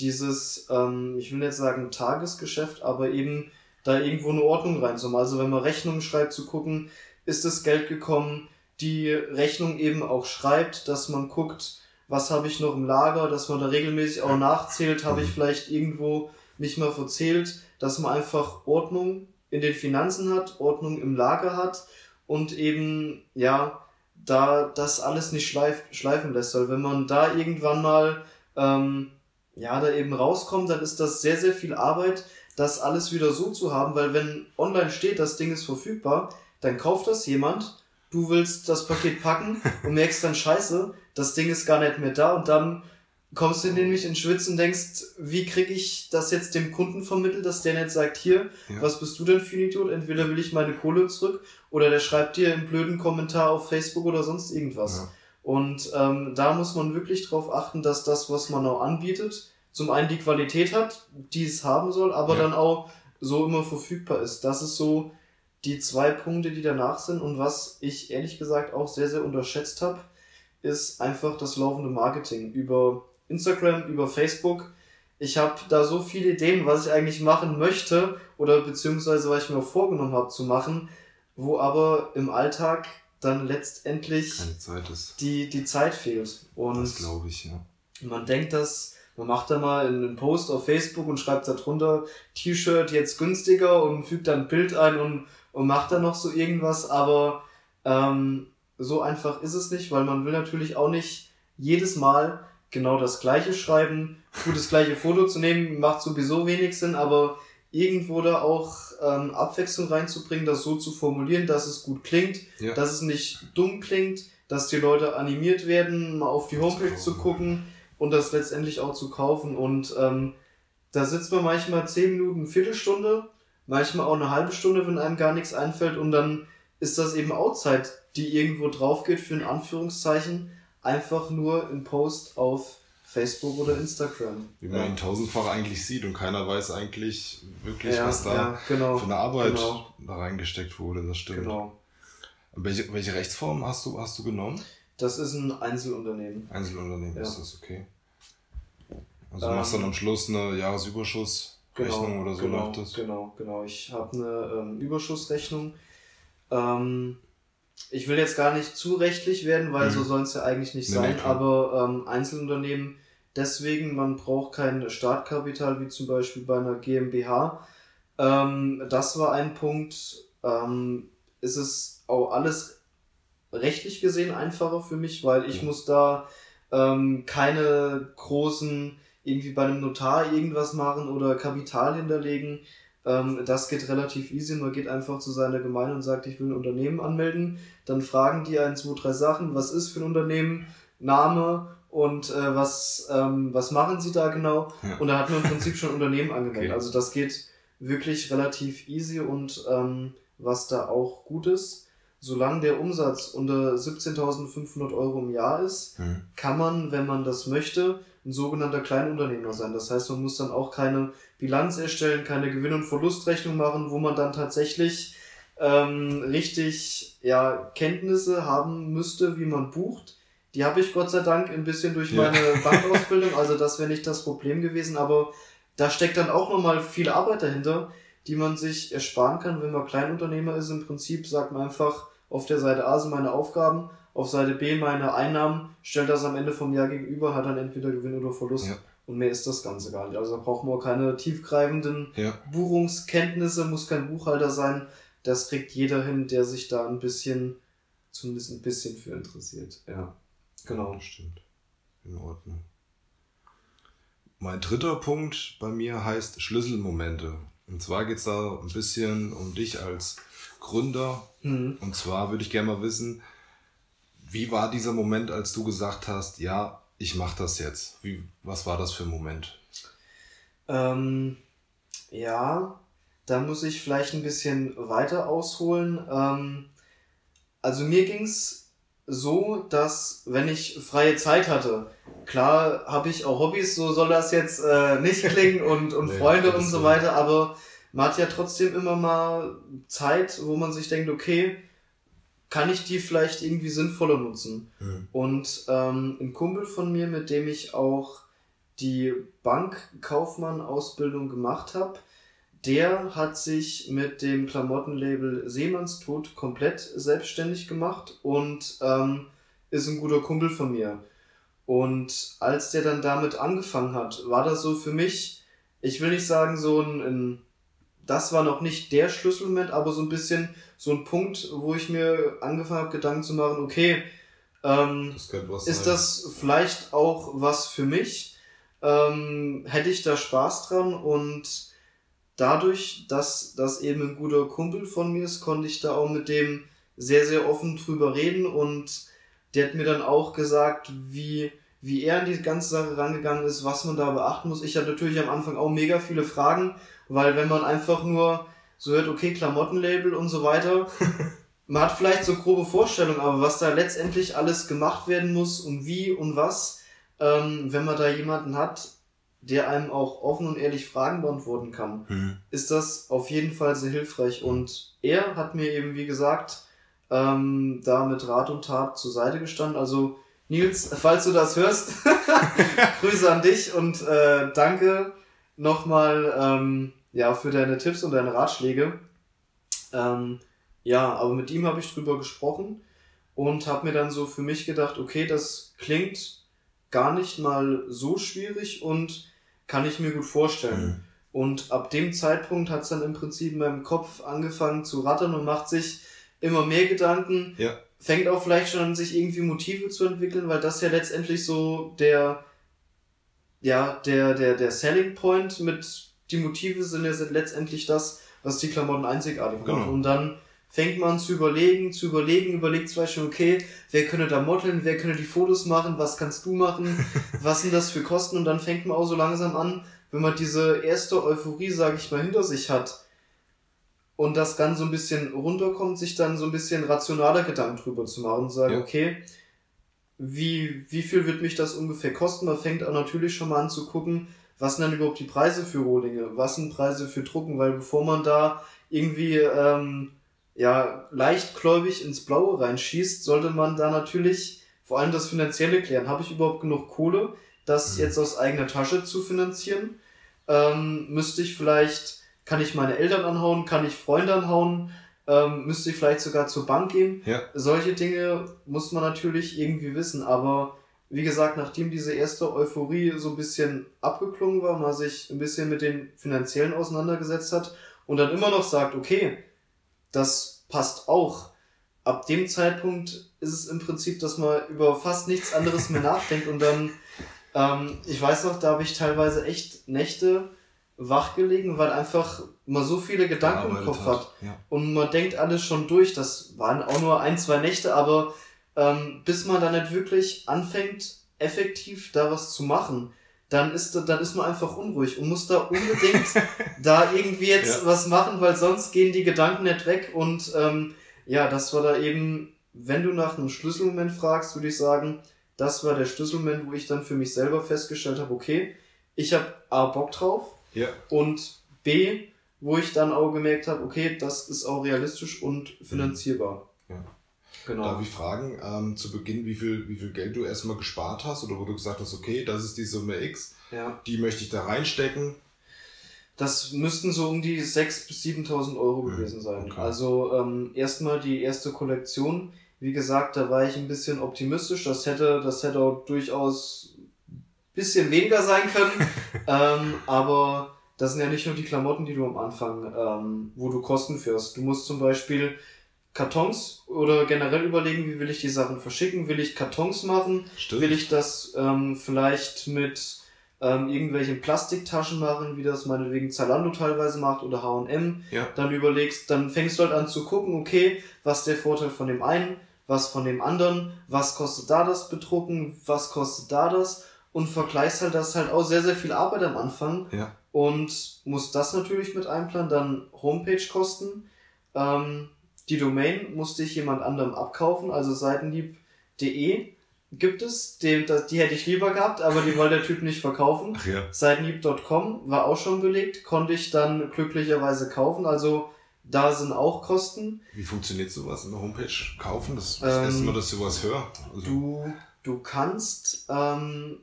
dieses, ähm, ich will nicht sagen Tagesgeschäft, aber eben da irgendwo eine Ordnung reinzumachen. Also wenn man Rechnungen schreibt, zu gucken, ist das Geld gekommen, die Rechnung eben auch schreibt, dass man guckt, was habe ich noch im Lager, dass man da regelmäßig auch nachzählt, habe ich mhm. vielleicht irgendwo nicht mal verzählt, dass man einfach Ordnung in den Finanzen hat, Ordnung im Lager hat und eben, ja, da das alles nicht schleif, schleifen lässt. Weil wenn man da irgendwann mal, ähm, ja, da eben rauskommt, dann ist das sehr, sehr viel Arbeit, das alles wieder so zu haben, weil wenn online steht, das Ding ist verfügbar, dann kauft das jemand, du willst das Paket packen und merkst dann scheiße, das Ding ist gar nicht mehr da und dann kommst du nämlich in Schwitzen und denkst, wie kriege ich das jetzt dem Kunden vermittelt, dass der nicht sagt, hier, ja. was bist du denn für ein Idiot? Entweder will ich meine Kohle zurück oder der schreibt dir einen blöden Kommentar auf Facebook oder sonst irgendwas. Ja. Und ähm, da muss man wirklich drauf achten, dass das, was man auch anbietet, zum einen die Qualität hat, die es haben soll, aber ja. dann auch so immer verfügbar ist. Das ist so die zwei Punkte, die danach sind. Und was ich ehrlich gesagt auch sehr, sehr unterschätzt habe, ist einfach das laufende Marketing über Instagram, über Facebook. Ich habe da so viele Ideen, was ich eigentlich machen möchte oder beziehungsweise was ich mir vorgenommen habe zu machen, wo aber im Alltag dann letztendlich
Zeit
die, die Zeit fehlt. Und
das glaube ich, ja.
Man denkt, dass man macht da mal einen Post auf Facebook und schreibt da drunter T-Shirt jetzt günstiger und fügt dann ein Bild ein und, und macht dann noch so irgendwas, aber ähm, so einfach ist es nicht, weil man will natürlich auch nicht jedes Mal genau das gleiche schreiben. Gut, das gleiche Foto zu nehmen, macht sowieso wenig Sinn, aber irgendwo da auch ähm, Abwechslung reinzubringen, das so zu formulieren, dass es gut klingt, ja. dass es nicht dumm klingt, dass die Leute animiert werden, mal auf die Homepage zu gucken und das letztendlich auch zu kaufen. Und ähm, da sitzt man manchmal zehn Minuten, Viertelstunde manchmal auch eine halbe Stunde, wenn einem gar nichts einfällt und dann ist das eben auch Zeit, die irgendwo drauf geht für ein Anführungszeichen, einfach nur ein Post auf Facebook oder Instagram.
Wie man ja. ihn tausendfach eigentlich sieht und keiner weiß eigentlich wirklich, ja, was da ja, genau, für eine Arbeit genau. da reingesteckt wurde, das stimmt. Genau. Welche, welche Rechtsform hast du, hast du genommen?
Das ist ein Einzelunternehmen.
Einzelunternehmen ist das, okay. Also ähm, machst dann am Schluss eine Jahresüberschussrechnung genau, oder so
genau, läuft das? Genau, genau. Ich habe eine ähm, Überschussrechnung. Ähm, ich will jetzt gar nicht zu rechtlich werden, weil mhm. so soll es ja eigentlich nicht nee, sein, nee, aber ähm, Einzelunternehmen deswegen, man braucht kein Startkapital wie zum Beispiel bei einer GmbH. Ähm, das war ein Punkt. Ähm, ist es auch alles rechtlich gesehen einfacher für mich, weil ich muss da ähm, keine großen irgendwie bei einem Notar irgendwas machen oder Kapital hinterlegen. Ähm, das geht relativ easy. Man geht einfach zu seiner Gemeinde und sagt, ich will ein Unternehmen anmelden. Dann fragen die ein, zwei, drei Sachen. Was ist für ein Unternehmen? Name und äh, was, ähm, was machen sie da genau? Ja. Und da hat man im Prinzip schon ein Unternehmen angemeldet. Okay. Also das geht wirklich relativ easy und ähm, was da auch gut ist, solange der Umsatz unter 17.500 Euro im Jahr ist, mhm. kann man, wenn man das möchte, ein sogenannter Kleinunternehmer sein. Das heißt, man muss dann auch keine Bilanz erstellen, keine Gewinn- und Verlustrechnung machen, wo man dann tatsächlich ähm, richtig ja, Kenntnisse haben müsste, wie man bucht. Die habe ich Gott sei Dank ein bisschen durch meine ja. Bankausbildung, also das wäre nicht das Problem gewesen, aber da steckt dann auch nochmal viel Arbeit dahinter, die man sich ersparen kann, wenn man Kleinunternehmer ist. Im Prinzip sagt man einfach, auf der Seite A sind meine Aufgaben, auf Seite B meine Einnahmen, stellt das am Ende vom Jahr gegenüber, hat dann entweder Gewinn oder Verlust. Ja. Und mehr ist das Ganze gar nicht. Also da braucht man auch keine tiefgreifenden ja. Buchungskenntnisse, muss kein Buchhalter sein. Das kriegt jeder hin, der sich da ein bisschen, zumindest ein bisschen für interessiert. Ja, genau.
Ja, stimmt. In Ordnung. Mein dritter Punkt bei mir heißt Schlüsselmomente. Und zwar geht es da ein bisschen um dich als Gründer. Mhm. Und zwar würde ich gerne mal wissen, wie war dieser Moment, als du gesagt hast, ja, ich mache das jetzt? Wie, was war das für ein Moment?
Ähm, ja, da muss ich vielleicht ein bisschen weiter ausholen. Ähm, also mir ging es so, dass wenn ich freie Zeit hatte, klar habe ich auch Hobbys, so soll das jetzt äh, nicht klingen und, und nee, Freunde und so weiter, aber man hat ja trotzdem immer mal Zeit, wo man sich denkt, okay, kann ich die vielleicht irgendwie sinnvoller nutzen. Mhm. Und ähm, ein Kumpel von mir, mit dem ich auch die Bankkaufmann-Ausbildung gemacht habe, der hat sich mit dem Klamottenlabel Seemannstod komplett selbstständig gemacht und ähm, ist ein guter Kumpel von mir. Und als der dann damit angefangen hat, war das so für mich, ich will nicht sagen so ein, ein das war noch nicht der Schlüsselmoment, aber so ein bisschen so ein Punkt, wo ich mir angefangen habe, Gedanken zu machen, okay, ähm, das ist das vielleicht auch was für mich? Ähm, hätte ich da Spaß dran und dadurch, dass das eben ein guter Kumpel von mir ist, konnte ich da auch mit dem sehr, sehr offen drüber reden und der hat mir dann auch gesagt, wie, wie er an die ganze Sache rangegangen ist, was man da beachten muss. Ich hatte natürlich am Anfang auch mega viele Fragen, weil wenn man einfach nur so hört, okay, Klamottenlabel und so weiter, man hat vielleicht so grobe Vorstellungen, aber was da letztendlich alles gemacht werden muss und wie und was, ähm, wenn man da jemanden hat, der einem auch offen und ehrlich Fragen beantworten kann, mhm. ist das auf jeden Fall sehr hilfreich. Und er hat mir eben, wie gesagt, ähm, da mit Rat und Tat zur Seite gestanden. Also Nils, falls du das hörst, Grüße an dich und äh, danke nochmal ähm, ja, für deine Tipps und deine Ratschläge. Ähm, ja, aber mit ihm habe ich drüber gesprochen und habe mir dann so für mich gedacht, okay, das klingt gar nicht mal so schwierig und kann ich mir gut vorstellen. Mhm. Und ab dem Zeitpunkt hat es dann im Prinzip in meinem Kopf angefangen zu rattern und macht sich immer mehr Gedanken. Ja. Fängt auch vielleicht schon an, sich irgendwie Motive zu entwickeln, weil das ja letztendlich so der, ja, der, der, der Selling Point mit, die Motive sind ja letztendlich das, was die Klamotten einzigartig macht. Genau. Und dann fängt man zu überlegen, zu überlegen, überlegt zum Beispiel, okay, wer könnte da modeln, wer könnte die Fotos machen, was kannst du machen, was sind das für Kosten und dann fängt man auch so langsam an, wenn man diese erste Euphorie, sage ich mal, hinter sich hat, und das Ganze so ein bisschen runterkommt, sich dann so ein bisschen rationaler Gedanken drüber zu machen und sagen,
Ja.
okay, wie, wie viel wird mich das ungefähr kosten? Man fängt auch natürlich schon mal an zu gucken, was sind denn überhaupt die Preise für Rohlinge? Was sind Preise für Drucken? Weil bevor man da irgendwie ähm, ja, leichtgläubig ins Blaue reinschießt, sollte man da natürlich vor allem das Finanzielle klären. Habe ich überhaupt genug Kohle, das
Mhm.
jetzt aus eigener Tasche zu finanzieren? Ähm, müsste ich vielleicht, kann ich meine Eltern anhauen, kann ich Freunde anhauen, ähm, müsste ich vielleicht sogar zur Bank gehen?
Ja.
Solche Dinge muss man natürlich irgendwie wissen, aber wie gesagt, nachdem diese erste Euphorie so ein bisschen abgeklungen war, man sich ein bisschen mit den finanziellen auseinandergesetzt hat und dann immer noch sagt, okay, das passt auch. Ab dem Zeitpunkt ist es im Prinzip, dass man über fast nichts anderes mehr nachdenkt und dann, ähm, ich weiß noch, da habe ich teilweise echt Nächte wach gelegen, weil einfach man so viele Gedanken im Kopf hat
Ja.
und man denkt alles schon durch. Das waren auch nur ein, zwei Nächte, aber ähm, bis man dann nicht wirklich anfängt, effektiv da was zu machen, dann ist, da- dann ist man einfach unruhig und muss da unbedingt da irgendwie jetzt
Ja.
was machen, weil sonst gehen die Gedanken nicht weg. Und ähm, ja, das war da eben, wenn du nach einem Schlüsselmoment fragst, würde ich sagen, das war der Schlüsselmoment, wo ich dann für mich selber festgestellt habe, okay, ich habe A, Bock drauf
Ja.
und B, wo ich dann auch gemerkt habe, okay, das ist auch realistisch und finanzierbar.
Ja.
Genau.
Darf ich fragen, ähm, zu Beginn, wie viel, wie viel Geld du erstmal gespart hast oder wo du gesagt hast, okay, das ist die Summe X,
Ja.
die möchte ich da reinstecken.
Das müssten so um die 6.000 bis 7.000 Euro
Mhm,
gewesen sein.
okay.
Also ähm, erstmal die erste Kollektion. Wie gesagt, da war ich ein bisschen optimistisch. Das hätte, das hätte auch durchaus bisschen weniger sein können. ähm, aber das sind ja nicht nur die Klamotten, die du am Anfang, ähm, wo du Kosten führst. Du musst zum Beispiel Kartons oder generell überlegen, wie will ich die Sachen verschicken? Will ich Kartons machen?
Stimmt.
Will ich das ähm, vielleicht mit ähm, irgendwelchen Plastiktaschen machen, wie das meinetwegen Zalando teilweise macht oder H&M?
Ja.
Dann überlegst, dann fängst du halt an zu gucken, okay, was ist der Vorteil von dem einen, was von dem anderen, was kostet da das Bedrucken, was kostet da das und vergleichst halt, das ist halt auch sehr, sehr viel Arbeit am Anfang
Ja.
und musst das natürlich mit einplanen, dann Homepage-Kosten, ähm, die Domain musste ich jemand anderem abkaufen, also seitenlieb.de gibt es, das, die hätte ich lieber gehabt, aber die wollte der Typ nicht verkaufen.
Ach ja.
Seitenlieb.com war auch schon belegt, konnte ich dann glücklicherweise kaufen, also da sind auch Kosten.
Wie funktioniert sowas? Eine Homepage kaufen? Das ist
Ähm,
das erste Mal, dass ich sowas höre. Also,
Du, du kannst ähm,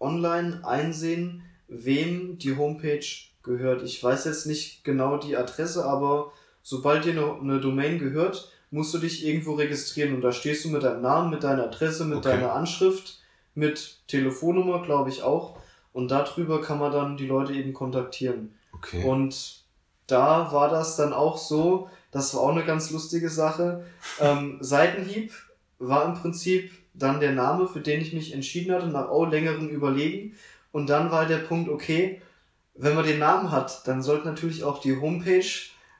online einsehen, wem die Homepage gehört. Ich weiß jetzt nicht genau die Adresse, aber sobald dir eine, eine Domain gehört, musst du dich irgendwo registrieren und da stehst du mit deinem Namen, mit deiner Adresse, mit
Okay.
deiner Anschrift, mit Telefonnummer, glaube ich auch. Und darüber kann man dann die Leute eben kontaktieren.
okay.
Und da war das dann auch so, das war auch eine ganz lustige Sache. Ähm, Seitenhieb war im Prinzip dann der Name, für den ich mich entschieden hatte, nach auch längerem Überlegen. Und dann war der Punkt, okay, wenn man den Namen hat, dann sollte natürlich auch die Homepage,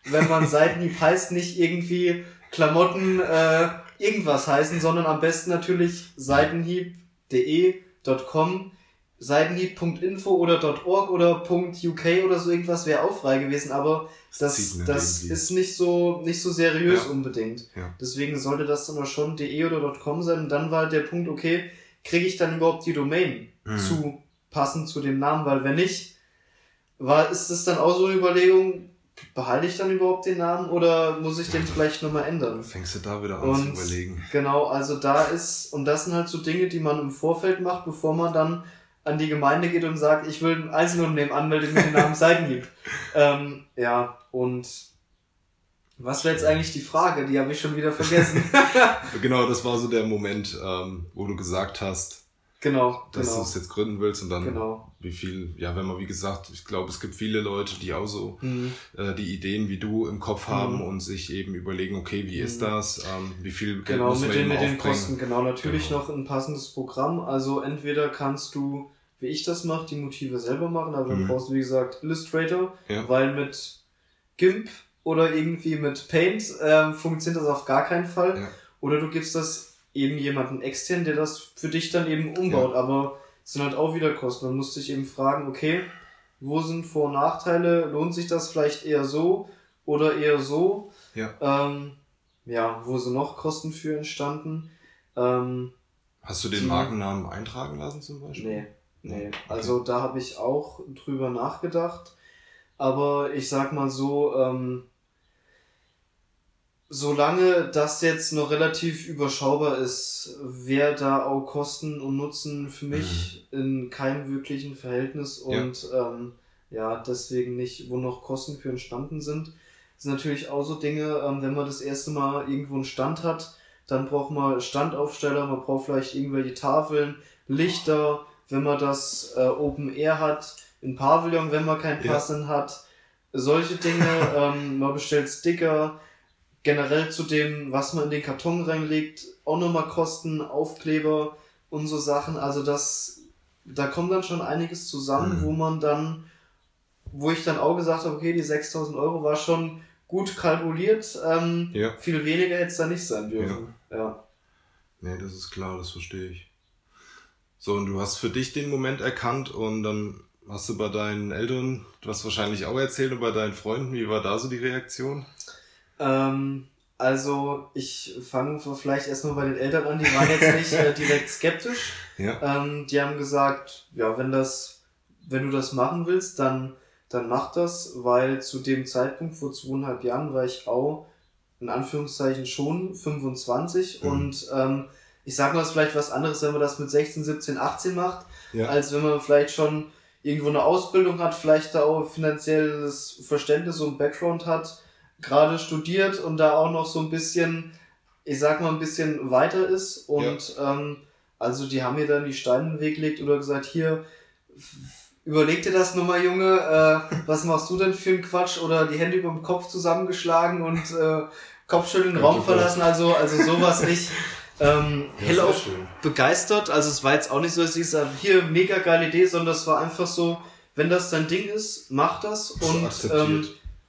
wenn man Seitenhieb heißt, nicht irgendwie Klamotten äh, irgendwas heißen, sondern am besten natürlich seitenhieb.de.com seitenhieb.info oder .org oder .uk oder so irgendwas wäre auch frei gewesen, aber das, das
irgendwie.
ist nicht so, nicht so seriös
Ja.
unbedingt.
Ja.
Deswegen sollte das dann auch schon de oder .com sein. Und dann war halt der Punkt, okay, kriege ich dann überhaupt die Domain
Mhm.
zu passend zu dem Namen, weil wenn nicht, war, ist es dann auch so eine Überlegung, behalte ich dann überhaupt den Namen oder muss ich den vielleicht nochmal ändern?
Fängst du da wieder an
Und-
zu überlegen.
Genau, also da ist, und das sind halt so Dinge, die man im Vorfeld macht, bevor man dann an die Gemeinde geht und sagt, ich will ein Einzelunternehmen anmelden mit dem Namen Seitenhieb. ähm, ja, und was wäre jetzt eigentlich die Frage? Die habe ich schon wieder vergessen.
Genau, das war so der Moment, ähm, wo du gesagt hast,
genau,
dass du
genau,
es jetzt gründen willst und dann
genau.
wie viel, ja, wenn man, wie gesagt, ich glaube, es gibt viele Leute, die auch so
Mhm.
äh, die Ideen wie du im Kopf haben
Mhm.
und sich eben überlegen, okay, wie ist
Mhm.
das, ähm, wie viel Geld
Genau,
muss
mit
man
den, mit den. Kosten, genau. Natürlich
Genau.
noch ein passendes Programm. Also entweder kannst du, wie ich das mache, die Motive selber machen, aber dann
Mhm.
brauchst du, wie gesagt, Illustrator,
Ja.
weil mit GIMP oder irgendwie mit Paint ähm, funktioniert das auf gar keinen Fall.
Ja.
Oder du gibst das eben jemanden extern, der das für dich dann eben umbaut. Aber es sind halt auch wieder Kosten. Man muss sich eben fragen, okay, wo sind Vor- und Nachteile? Lohnt sich das vielleicht eher so? oder eher so.
Ja.
Ähm, ja, wo sind noch Kosten für entstanden? Ähm,
Hast du den
die-
Markennamen eintragen lassen zum Beispiel?
nee, nee. Also da habe ich auch drüber nachgedacht. Aber ich sag mal so, ähm, solange das jetzt noch relativ überschaubar ist, wäre da auch Kosten und Nutzen für mich in keinem wirklichen Verhältnis
Mhm. Ja.
und ähm, ja, deswegen nicht, wo noch Kosten für entstanden sind. Das sind natürlich auch so Dinge, ähm, wenn man das erste Mal irgendwo einen Stand hat, dann braucht man Standaufsteller, man braucht vielleicht irgendwelche Tafeln, Lichter, wenn man das äh, Open Air hat, ein Pavillon, wenn man keinen
Ja.
passenden hat, solche Dinge, ähm, man bestellt Sticker, generell zu dem, was man in den Karton reinlegt, auch nochmal Kosten, Aufkleber und so Sachen, also das, da kommt dann schon einiges zusammen,
Mhm.
wo man dann, wo ich dann auch gesagt habe, okay, die 6000 Euro war schon gut kalkuliert, ähm,
Ja.
viel weniger hätte es da nicht sein dürfen. Ja.
Nee, das ist klar, das verstehe ich. So, und du hast für dich den Moment erkannt und dann hast du bei deinen Eltern, du hast wahrscheinlich auch erzählt, und bei deinen Freunden, wie war da so die Reaktion?
Ähm, also ich fange vielleicht erstmal bei den Eltern an, die waren jetzt nicht äh, direkt skeptisch.
Ja.
Ähm, die haben gesagt, ja, wenn das, wenn du das machen willst, dann, dann mach das, weil zu dem Zeitpunkt vor zweieinhalb Jahren war ich auch in Anführungszeichen schon 25
Mhm.
und ähm, ich sag mal, es ist vielleicht was anderes, wenn man das mit 16, 17, 18 macht,
Ja.
als wenn man vielleicht schon irgendwo eine Ausbildung hat, vielleicht da auch finanzielles Verständnis und Background hat, gerade studiert und da auch noch so ein bisschen, ich sag mal, ein bisschen weiter ist. Und ähm, also die haben mir dann die Steine in den Weg gelegt oder gesagt, hier, überleg dir das nochmal, Junge, äh, was machst du denn für einen Quatsch? Oder die Hände über dem Kopf zusammengeschlagen und äh, Kopfschütteln den
Ja,
Raum verlassen, also, also sowas nicht. Ähm,
Ja,
hellauf begeistert. Also es war jetzt auch nicht so, dass ich sage, hier, mega geile Idee, sondern es war einfach so, wenn das dein Ding ist, mach das. Und ähm,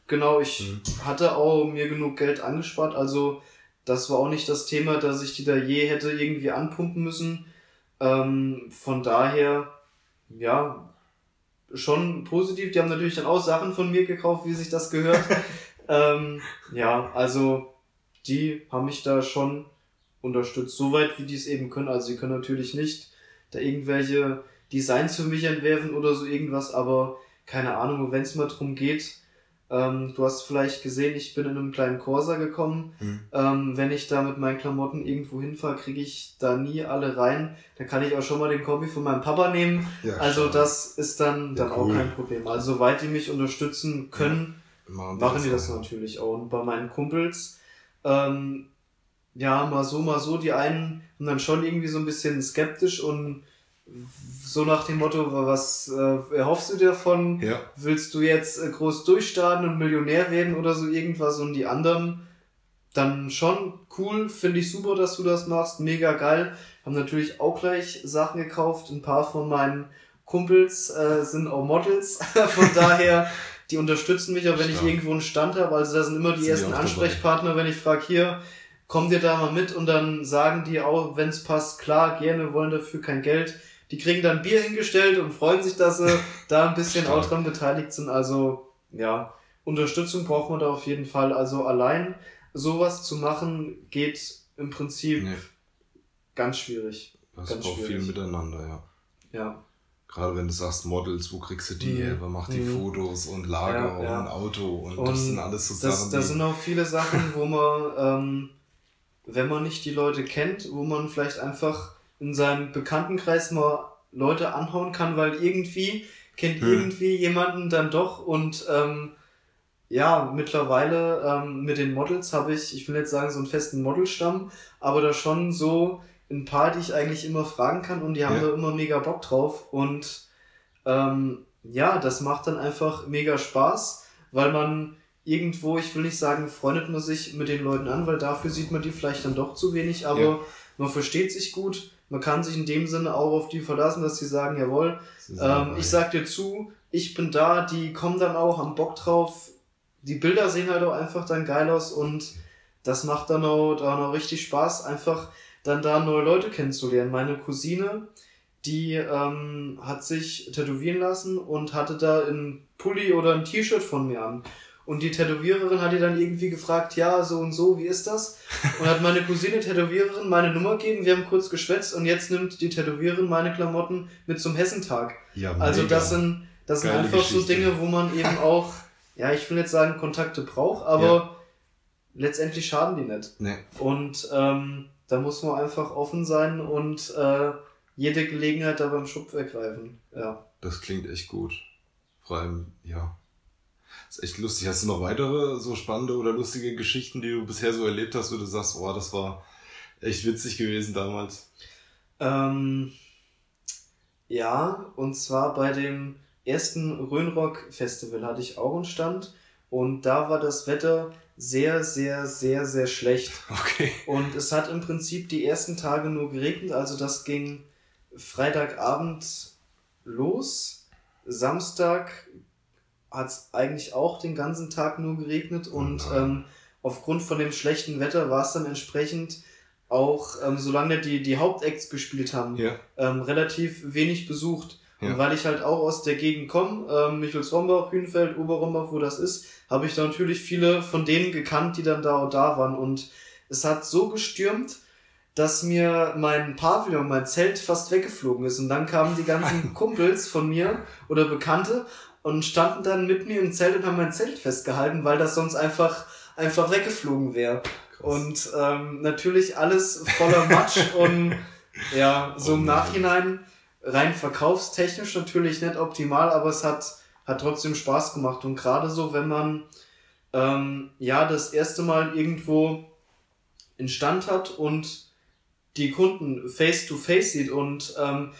genau, ich
Mhm.
hatte auch mir genug Geld angespart. Also das war auch nicht das Thema, dass ich die da je hätte irgendwie anpumpen müssen. Ähm, von daher, ja, schon positiv. Die haben natürlich dann auch Sachen von mir gekauft, wie sich das gehört. ähm, ja, also die haben mich da schon unterstützt, soweit wie die es eben können. Also sie können natürlich nicht da irgendwelche Designs für mich entwerfen oder so irgendwas, aber keine Ahnung, wenn es mal drum geht. Ähm, du hast vielleicht gesehen, ich bin in einem kleinen Corsa gekommen.
Mhm.
Ähm, wenn ich da mit meinen Klamotten irgendwo hinfahre, kriege ich da nie alle rein. Dann kann ich auch schon mal den Kombi von meinem Papa nehmen.
Ja,
Also
schade.
das ist dann,
Ja,
dann auch
cool.
kein Problem. Also soweit die mich unterstützen können,
machen,
machen die das
auch.
natürlich auch. Und bei meinen Kumpels, ähm, ja, mal so, mal so, die einen haben dann schon irgendwie so ein bisschen skeptisch und so nach dem Motto, was äh, erhoffst du dir davon?
Ja,
Willst du jetzt äh, groß durchstarten und Millionär werden oder so irgendwas? Und die anderen dann schon cool, finde ich super, dass du das machst, mega geil. Haben natürlich auch gleich Sachen gekauft. Ein paar von meinen Kumpels äh, sind auch Models. Von daher, die unterstützen mich auch, wenn ich
Stark.
irgendwo einen Stand habe. Also da sind immer die
Sind
ersten
dabei?
Ansprechpartner, wenn ich frage, hier, kommt ihr da mal mit? Und dann sagen die auch, wenn es passt, klar, gerne, wollen dafür kein Geld. Die kriegen dann Bier hingestellt und freuen sich, dass sie da ein bisschen auch dran beteiligt sind. Also, ja, Unterstützung braucht man da auf jeden Fall. Also allein sowas zu machen, geht im Prinzip
nee,
ganz schwierig.
das
Ganz
braucht viel
schwierig.
miteinander, ja.
Ja.
Gerade wenn du sagst Models, wo kriegst du die
Mhm.
her? Wer macht die
Mhm.
Fotos und Lager
Ja, ja.
und Auto und,
Und
das sind alles so
Das,
Sachen,
das
die-
sind auch viele Sachen, wo man, ähm, wenn man nicht die Leute kennt, wo man vielleicht einfach in seinem Bekanntenkreis mal Leute anhauen kann, weil irgendwie kennt
Hm.
irgendwie jemanden dann doch und ähm, ja, mittlerweile ähm, mit den Models habe ich, ich will jetzt sagen, so einen festen Modelstamm, aber da schon so ein paar, die ich eigentlich immer fragen kann und die haben
Ja.
da immer mega Bock drauf und ähm, ja, das macht dann einfach mega Spaß, weil man irgendwo, ich will nicht sagen, freundet man sich mit den Leuten an, weil dafür sieht man die vielleicht dann doch zu wenig, aber
Ja.
man versteht sich gut, man kann sich in dem Sinne auch auf die verlassen, dass sie sagen, jawohl, ähm, ich sag dir zu, ich bin da, die kommen dann auch, haben Bock drauf. Die Bilder sehen halt auch einfach dann geil aus und das macht dann auch, dann auch richtig Spaß, einfach dann da neue Leute kennenzulernen. Meine Cousine, die ähm, hat sich tätowieren lassen und hatte da ein Pulli oder ein T-Shirt von mir an. Und die Tätowiererin hat ihr dann irgendwie gefragt, ja, so und so, wie ist das? Und hat meine Cousine Tätowiererin meine Nummer gegeben, wir haben kurz geschwätzt und jetzt nimmt die Tätowiererin meine Klamotten mit zum Hessentag. Ja, also mega. das sind, das sind einfach Geschichte. so Dinge, wo man eben auch, ja, ich will jetzt sagen, Kontakte braucht, aber ja. letztendlich schaden die nicht. Nee. Und ähm, da muss man einfach offen sein und äh, jede Gelegenheit da beim Schub ergreifen. Ja.
Das klingt echt gut. Vor allem, ja, ist echt lustig. Hast du noch weitere so spannende oder lustige Geschichten, die du bisher so erlebt hast, wo du sagst, oh, das war echt witzig gewesen damals?
Ähm, ja, und zwar bei dem ersten Rhönrock Festival hatte ich auch einen Stand und da war das Wetter sehr, sehr, sehr, sehr schlecht. Okay. Und es hat im Prinzip die ersten Tage nur geregnet, also das ging Freitagabend los. Samstag hat es eigentlich auch den ganzen Tag nur geregnet und oh ähm, aufgrund von dem schlechten Wetter war es dann entsprechend auch, ähm, solange die, die Hauptacts gespielt haben, ja. ähm, relativ wenig besucht. Ja. Und weil ich halt auch aus der Gegend komme, ähm, Michels-Rombach, Hünfeld, Oberrombach, wo das ist, habe ich da natürlich viele von denen gekannt, die dann da und da waren. Und es hat so gestürmt, dass mir mein Pavillon, mein Zelt fast weggeflogen ist. Und dann kamen die ganzen Kumpels von mir oder Bekannte und standen dann mit mir im Zelt und haben mein Zelt festgehalten, weil das sonst einfach, einfach weggeflogen wäre. Und ähm, natürlich alles voller Matsch und ja, so im oh Nachhinein rein verkaufstechnisch natürlich nicht optimal, aber es hat, hat trotzdem Spaß gemacht. Und gerade so, wenn man ähm, ja das erste Mal irgendwo in Stand hat und die Kunden face to face sieht und ähm,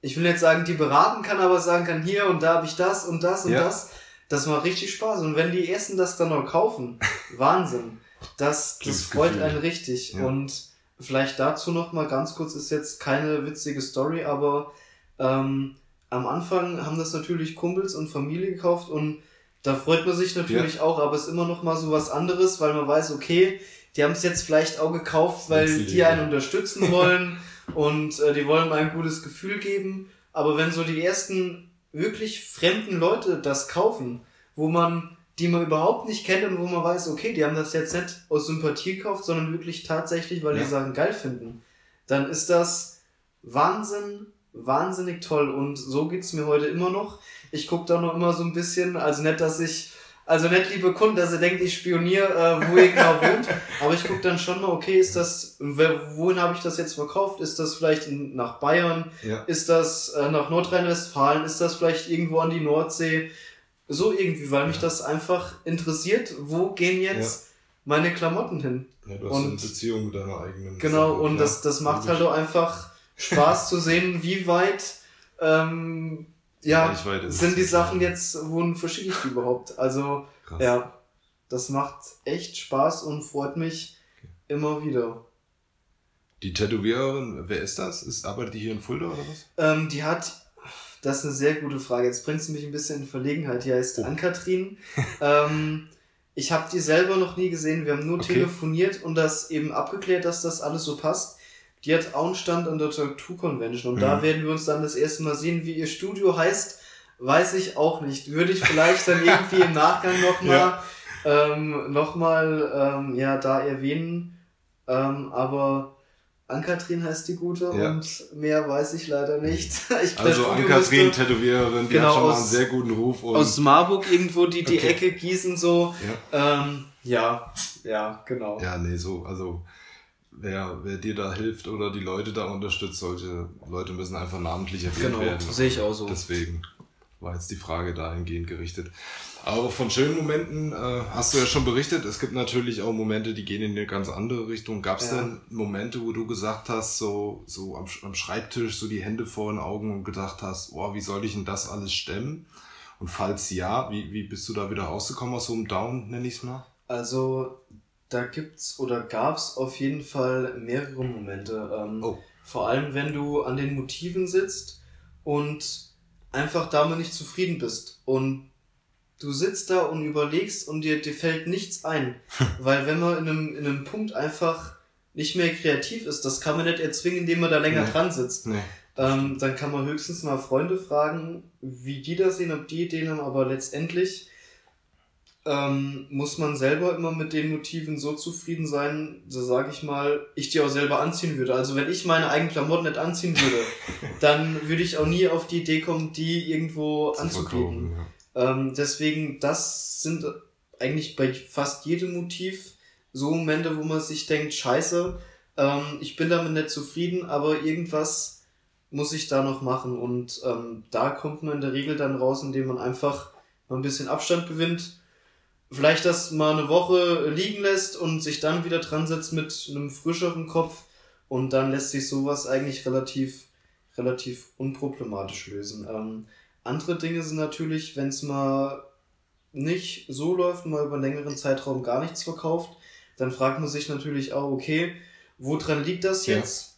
ich will jetzt sagen, die beraten kann, aber sagen kann, hier und da habe ich das und das und ja. das. Das macht richtig Spaß. Und wenn die Ersten das dann noch kaufen, Wahnsinn. Das, das freut Gefühl. einen richtig. Ja. Und vielleicht dazu noch mal ganz kurz, ist jetzt keine witzige Story, aber ähm, am Anfang haben das natürlich Kumpels und Familie gekauft und da freut man sich natürlich ja. auch, aber es ist immer noch mal so was anderes, weil man weiß, okay, die haben es jetzt vielleicht auch gekauft, weil die einen unterstützen wollen und äh, die wollen mir ein gutes Gefühl geben. Aber wenn so die ersten wirklich fremden Leute das kaufen, wo man, die man überhaupt nicht kennt und wo man weiß, okay, die haben das jetzt nicht aus Sympathie gekauft, sondern wirklich tatsächlich, weil ja. die Sachen geil finden, dann ist das Wahnsinn, wahnsinnig toll. Und so geht's mir heute immer noch. Ich gucke da noch immer so ein bisschen, also nicht, dass ich also nicht liebe Kunden, dass ihr denkt, ich spioniere, äh, wo ihr genau wohnt. Aber ich gucke dann schon mal, okay, ist das, wohin habe ich das jetzt verkauft? Ist das vielleicht in, nach Bayern? Ja. Ist das äh, nach Nordrhein-Westfalen? Ist das vielleicht irgendwo an die Nordsee? So irgendwie, weil mich das einfach interessiert, wo gehen jetzt ja. meine Klamotten hin?
Ja, du hast und, eine Beziehung mit deiner eigenen.
Genau, Sache, und das, das macht halt auch einfach Spaß zu sehen, wie weit ähm, ja, sind die Sachen jetzt, wohin verschicke ich die überhaupt? Also, Krass. ja, das macht echt Spaß und freut mich okay. immer wieder.
Die Tätowiererin, wer ist das? Ist, arbeitet die hier in Fulda oder was?
Ähm, die hat, das ist eine sehr gute Frage. Jetzt bringst du mich ein bisschen in Verlegenheit. Die heißt oh. Ann-Kathrin. ähm, ich habe die selber noch nie gesehen. Wir haben nur okay. telefoniert und das eben abgeklärt, dass das alles so passt. Die hat auch einen Stand an der Tattoo Convention und mhm. da werden wir uns dann das erste Mal sehen, wie ihr Studio heißt, weiß ich auch nicht. Würde ich vielleicht dann irgendwie im Nachgang nochmal ja. ähm, noch ähm, ja, da erwähnen. Ähm, aber Ankatrin heißt die gute ja. und mehr weiß ich leider nicht. Ich
also Ankatrin, Tätowiererin, die genau, hat schon mal einen sehr guten Ruf.
Und aus Marburg irgendwo die, die okay. Ecke Gießen so. Ja. Ähm, ja, ja, genau.
Ja, nee, so, also wer, wer dir da hilft oder die Leute da unterstützt, solche Leute müssen einfach namentlich erwähnt genau, werden. Genau,
sehe ich auch so.
Deswegen war jetzt die Frage dahingehend gerichtet. Aber von schönen Momenten äh, hast du ja schon berichtet. Es gibt natürlich auch Momente, die gehen in eine ganz andere Richtung. Gab es ja. denn Momente, wo du gesagt hast, so, so am, am Schreibtisch, so die Hände vor den Augen und gedacht hast, oh, wie soll ich denn das alles stemmen? Und falls ja, wie, wie bist du da wieder rausgekommen aus so einem Down, nenne ich es mal?
Also da gibt's oder gab's auf jeden Fall mehrere Momente. Ähm, oh. Vor allem, wenn du an den Motiven sitzt und einfach damit nicht zufrieden bist. Und du sitzt da und überlegst und dir, dir fällt nichts ein. Weil wenn man in einem, in einem Punkt einfach nicht mehr kreativ ist, das kann man nicht erzwingen, indem man da länger nee. dran sitzt. Nee. Ähm, dann kann man höchstens mal Freunde fragen, wie die das sehen, ob die Ideen haben, aber letztendlich ähm, muss man selber immer mit den Motiven so zufrieden sein, so sage ich mal, ich die auch selber anziehen würde. Also wenn ich meine eigenen Klamotten nicht anziehen würde, dann würde ich auch nie auf die Idee kommen, die irgendwo Zu anzubieten. Ja. Ähm, deswegen, das sind eigentlich bei fast jedem Motiv so Momente, wo man sich denkt, scheiße, ähm, ich bin damit nicht zufrieden, aber irgendwas muss ich da noch machen. Und ähm, da kommt man in der Regel dann raus, indem man einfach mal ein bisschen Abstand gewinnt vielleicht das mal eine Woche liegen lässt und sich dann wieder dran setzt mit einem frischeren Kopf und dann lässt sich sowas eigentlich relativ, relativ unproblematisch lösen. Ähm, andere Dinge sind natürlich, wenn es mal nicht so läuft, mal über einen längeren Zeitraum gar nichts verkauft, dann fragt man sich natürlich auch, okay, woran liegt das jetzt? Ja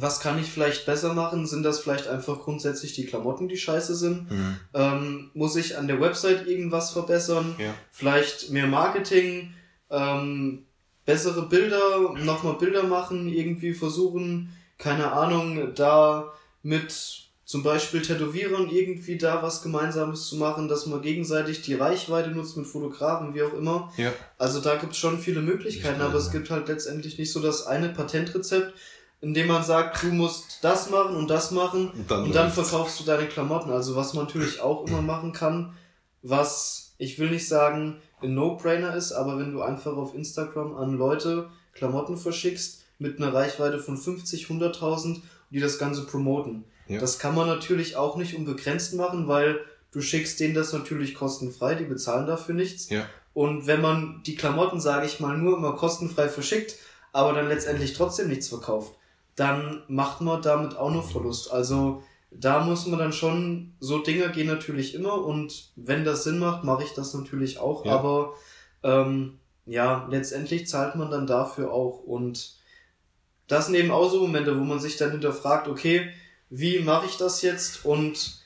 was kann ich vielleicht besser machen? Sind das vielleicht einfach grundsätzlich die Klamotten, die scheiße sind? Mhm. Ähm, muss ich an der Website irgendwas verbessern? Ja. Vielleicht mehr Marketing, ähm, bessere Bilder, nochmal Bilder machen, irgendwie versuchen, keine Ahnung, da mit zum Beispiel Tätowierern irgendwie da was Gemeinsames zu machen, dass man gegenseitig die Reichweite nutzt mit Fotografen, wie auch immer. Ja. Also da gibt es schon viele Möglichkeiten, aber es gibt halt letztendlich nicht so das eine Patentrezept, indem man sagt, du musst das machen und das machen und dann, und dann verkaufst du deine Klamotten. Also was man natürlich auch immer machen kann, was ich will nicht sagen ein No-Brainer ist, aber wenn du einfach auf Instagram an Leute Klamotten verschickst mit einer Reichweite von 50, 100.000, die das Ganze promoten. Ja. Das kann man natürlich auch nicht unbegrenzt machen, weil du schickst denen das natürlich kostenfrei, die bezahlen dafür nichts. Ja. Und wenn man die Klamotten, sage ich mal, nur immer kostenfrei verschickt, aber dann letztendlich trotzdem nichts verkauft, dann macht man damit auch noch Verlust. Also da muss man dann schon, so Dinge gehen natürlich immer und wenn das Sinn macht, mache ich das natürlich auch, ja. aber ähm, ja, letztendlich zahlt man dann dafür auch und das sind eben auch so Momente, wo man sich dann hinterfragt, okay, wie mache ich das jetzt und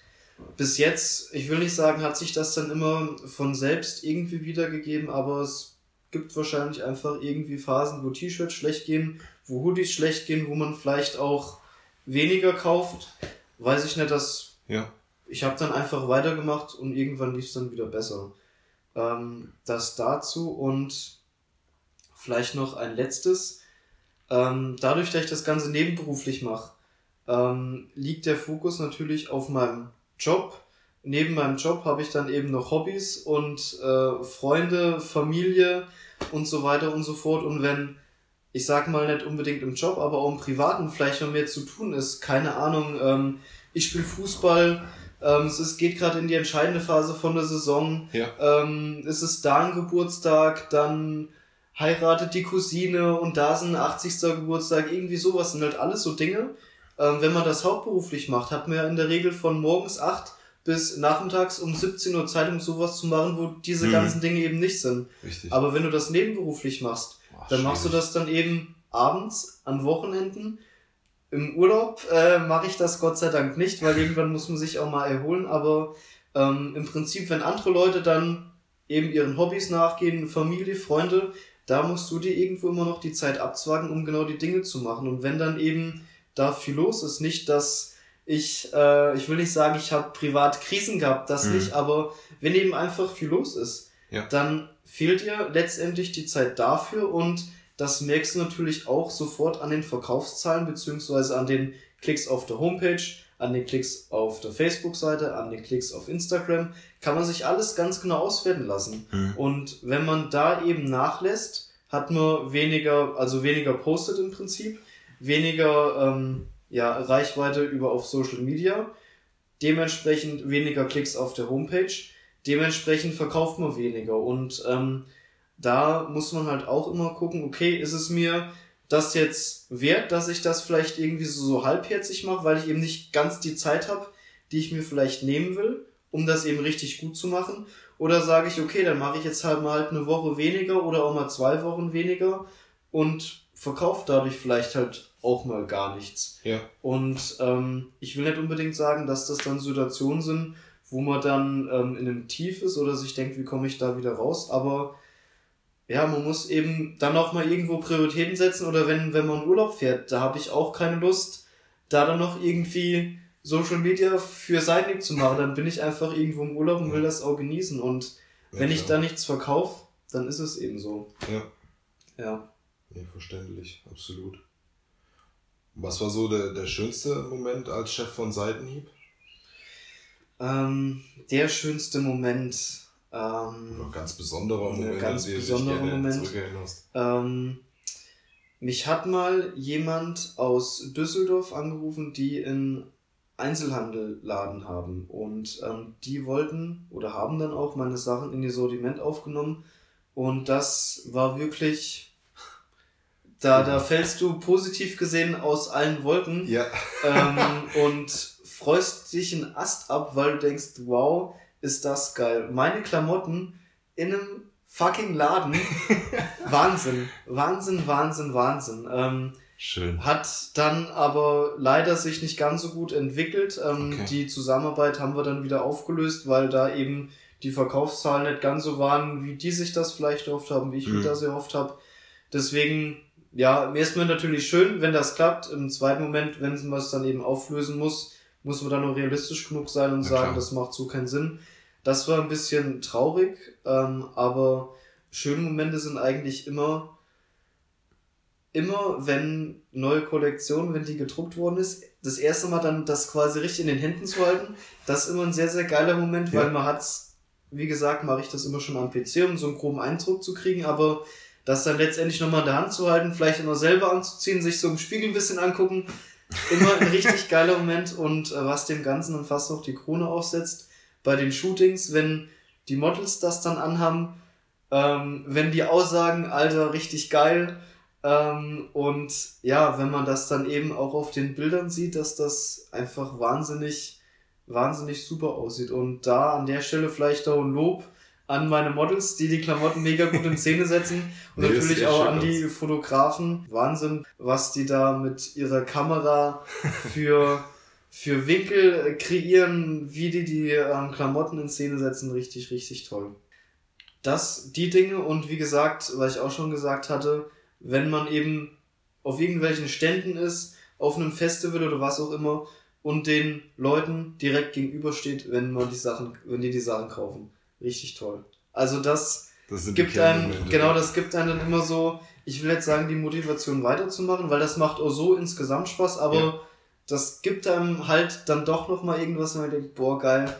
bis jetzt, ich will nicht sagen, hat sich das dann immer von selbst irgendwie wiedergegeben, aber es gibt wahrscheinlich einfach irgendwie Phasen, wo T-Shirts schlecht gehen wo Hoodies schlecht gehen, wo man vielleicht auch weniger kauft, weiß ich nicht, dass ja. ich habe dann einfach weitergemacht und irgendwann lief es dann wieder besser. Ähm, das dazu und vielleicht noch ein letztes. Ähm, dadurch, dass ich das Ganze nebenberuflich mache, ähm, liegt der Fokus natürlich auf meinem Job. Neben meinem Job habe ich dann eben noch Hobbys und äh, Freunde, Familie und so weiter und so fort. Und wenn ich sag mal nicht unbedingt im Job, aber auch im Privaten vielleicht noch mehr zu tun ist. Keine Ahnung, ähm, ich spiele Fußball, ähm, es ist, geht gerade in die entscheidende Phase von der Saison. Ja. Ähm, es ist da ein Geburtstag, dann heiratet die Cousine und da ist ein 80. Geburtstag, irgendwie sowas sind halt alles so Dinge. Ähm, wenn man das hauptberuflich macht, hat man ja in der Regel von morgens 8 bis nachmittags um 17 Uhr Zeit, um sowas zu machen, wo diese mhm. ganzen Dinge eben nicht sind. Richtig. Aber wenn du das nebenberuflich machst, Ach, dann machst du das dann eben abends, an Wochenenden. Im Urlaub äh, mache ich das Gott sei Dank nicht, weil irgendwann muss man sich auch mal erholen. Aber ähm, im Prinzip, wenn andere Leute dann eben ihren Hobbys nachgehen, Familie, Freunde, da musst du dir irgendwo immer noch die Zeit abzwagen, um genau die Dinge zu machen. Und wenn dann eben da viel los ist, nicht, dass ich, äh, ich will nicht sagen, ich habe privat Krisen gehabt, das mhm. nicht, aber wenn eben einfach viel los ist, ja. dann fehlt dir letztendlich die Zeit dafür und das merkst du natürlich auch sofort an den Verkaufszahlen beziehungsweise an den Klicks auf der Homepage, an den Klicks auf der Facebook-Seite, an den Klicks auf Instagram, kann man sich alles ganz genau auswerten lassen. Mhm. Und wenn man da eben nachlässt, hat man weniger, also weniger postet im Prinzip, weniger ähm, ja, Reichweite über auf Social Media, dementsprechend weniger Klicks auf der Homepage Dementsprechend verkauft man weniger. Und ähm, da muss man halt auch immer gucken, okay, ist es mir das jetzt wert, dass ich das vielleicht irgendwie so, so halbherzig mache, weil ich eben nicht ganz die Zeit habe, die ich mir vielleicht nehmen will, um das eben richtig gut zu machen? Oder sage ich, okay, dann mache ich jetzt halt mal halt eine Woche weniger oder auch mal zwei Wochen weniger und verkaufe dadurch vielleicht halt auch mal gar nichts. Ja. Und ähm, ich will nicht unbedingt sagen, dass das dann Situationen sind, wo man dann ähm, in einem Tief ist oder sich denkt, wie komme ich da wieder raus. Aber ja, man muss eben dann auch mal irgendwo Prioritäten setzen oder wenn, wenn man Urlaub fährt, da habe ich auch keine Lust, da dann noch irgendwie Social Media für Seitenhieb zu machen. Dann bin ich einfach irgendwo im Urlaub und will das auch genießen. Und Ja, Wenn ich da nichts verkaufe, dann ist es eben so.
Ja.
Ja.
Nee, verständlich, absolut. Was war so der, der schönste Moment als Chef von Seitenhieb?
Ähm, der schönste Moment. Ähm,
Oder ganz besonderer Moment,
ganz besonderer Moment. Ähm, mich hat mal jemand aus Düsseldorf angerufen, die einen Einzelhandelladen haben. Und ähm, die wollten oder haben dann auch meine Sachen in ihr Sortiment aufgenommen. Und das war wirklich da, da fällst du positiv gesehen aus allen Wolken.
Ja.
Ähm, und freust dich einen Ast ab, weil du denkst, wow, ist das geil. Meine Klamotten in einem fucking Laden. Wahnsinn. Wahnsinn, Wahnsinn, Wahnsinn. Ähm,
Schön.
Hat dann aber leider sich nicht ganz so gut entwickelt. Ähm, okay. Die Zusammenarbeit haben wir dann wieder aufgelöst, weil da eben die Verkaufszahlen nicht ganz so waren, wie die sich das vielleicht erhofft haben, wie ich mhm. mir das erhofft habe. Deswegen ja, mir ist mir natürlich schön, wenn das klappt. Im zweiten Moment, wenn man es dann eben auflösen muss, muss man dann nur realistisch genug sein und ja, sagen, klar. das macht so keinen Sinn. Das war ein bisschen traurig, ähm, aber schöne Momente sind eigentlich immer, immer wenn neue Kollektion, wenn die gedruckt worden ist, das erste Mal dann das quasi richtig in den Händen zu halten, das ist immer ein sehr, sehr geiler Moment, ja. weil man hat's, wie gesagt, mache ich das immer schon am PC, um so einen groben Eindruck zu kriegen, aber das dann letztendlich nochmal in der Hand zu halten, vielleicht immer selber anzuziehen, sich so im Spiegel ein bisschen angucken. Immer ein richtig geiler Moment und äh, was dem Ganzen dann fast noch die Krone aufsetzt, bei den Shootings, wenn die Models das dann anhaben, ähm, wenn die aussagen, Alter, richtig geil. Ähm, und ja, wenn man das dann eben auch auf den Bildern sieht, dass das einfach wahnsinnig, wahnsinnig super aussieht. Und da an der Stelle vielleicht auch ein Lob an meine Models, die die Klamotten mega gut in Szene setzen und nee, natürlich auch an die. Fotografen. Wahnsinn, was die da mit ihrer Kamera für, für Winkel kreieren, wie die die ähm, Klamotten in Szene setzen. Richtig, richtig toll. Das, die Dinge und wie gesagt, was ich auch schon gesagt hatte, wenn man eben auf irgendwelchen Ständen ist, auf einem Festival oder was auch immer und den Leuten direkt gegenübersteht, wenn man die Sachen, wenn die die Sachen kaufen richtig toll. Also das, das gibt einem, genau, das gibt einem dann immer so, ich will jetzt sagen, die Motivation weiterzumachen, weil das macht auch so insgesamt Spaß, aber ja. das gibt einem halt dann doch nochmal irgendwas, wenn man denkt, boah, geil,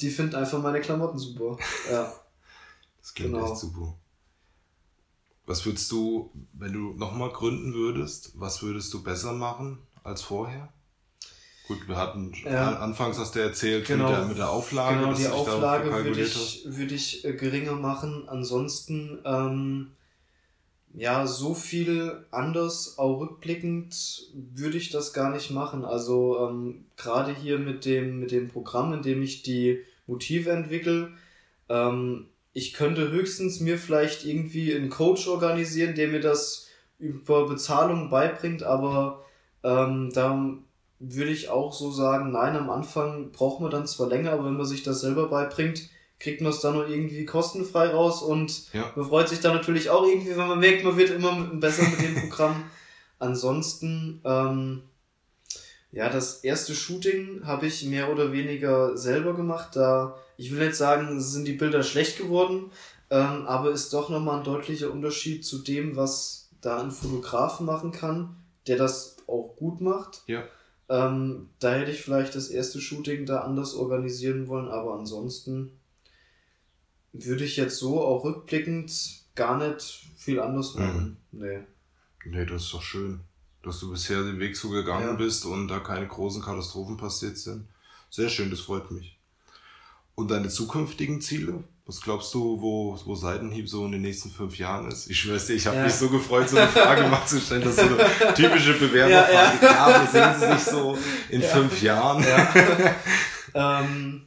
die finden einfach meine Klamotten super. Ja.
Das klingt genau. echt super. Was würdest du, wenn du nochmal gründen würdest, was würdest du besser machen als vorher? Gut, wir hatten ja. anfangs hast du erzählt genau, mit, der, mit der Auflage.
Genau, die Auflage würde ich, würde ich äh, geringer machen. Ansonsten, ähm, ja, so viel anders, auch rückblickend, würde ich das gar nicht machen. Also ähm, gerade hier mit dem, mit dem Programm, in dem ich die Motive entwickle, ähm, ich könnte höchstens mir vielleicht irgendwie einen Coach organisieren, der mir das über Bezahlung beibringt, aber ähm, da würde ich auch so sagen, nein, am Anfang braucht man dann zwar länger, aber wenn man sich das selber beibringt, kriegt man es dann nur irgendwie kostenfrei raus und ja. man freut sich dann natürlich auch irgendwie, wenn man merkt, man wird immer besser mit dem Programm. Ansonsten, ähm, ja, das erste Shooting habe ich mehr oder weniger selber gemacht. Da, ich will nicht sagen, sind die Bilder schlecht geworden, ähm, aber ist doch nochmal ein deutlicher Unterschied zu dem, was da ein Fotograf machen kann, der das auch gut macht.
Ja.
Ähm, da hätte ich vielleicht das erste Shooting da anders organisieren wollen, aber ansonsten würde ich jetzt so auch rückblickend gar nicht viel anders machen. Mhm. Nee.
Nee, das ist doch schön, dass du bisher den Weg so gegangen ja. bist und da keine großen Katastrophen passiert sind. Sehr schön, das freut mich. Und deine zukünftigen Ziele? Was glaubst du, wo, wo Seitenhieb so in den nächsten fünf Jahren ist? Ich schwör's dir, ich habe ja. mich so gefreut, so eine Frage mal zu stellen. Das ist so eine typische Bewerberfrage. Ja, ja. ja, sehen Sie sich so in ja. fünf Jahren?
Ja. ähm,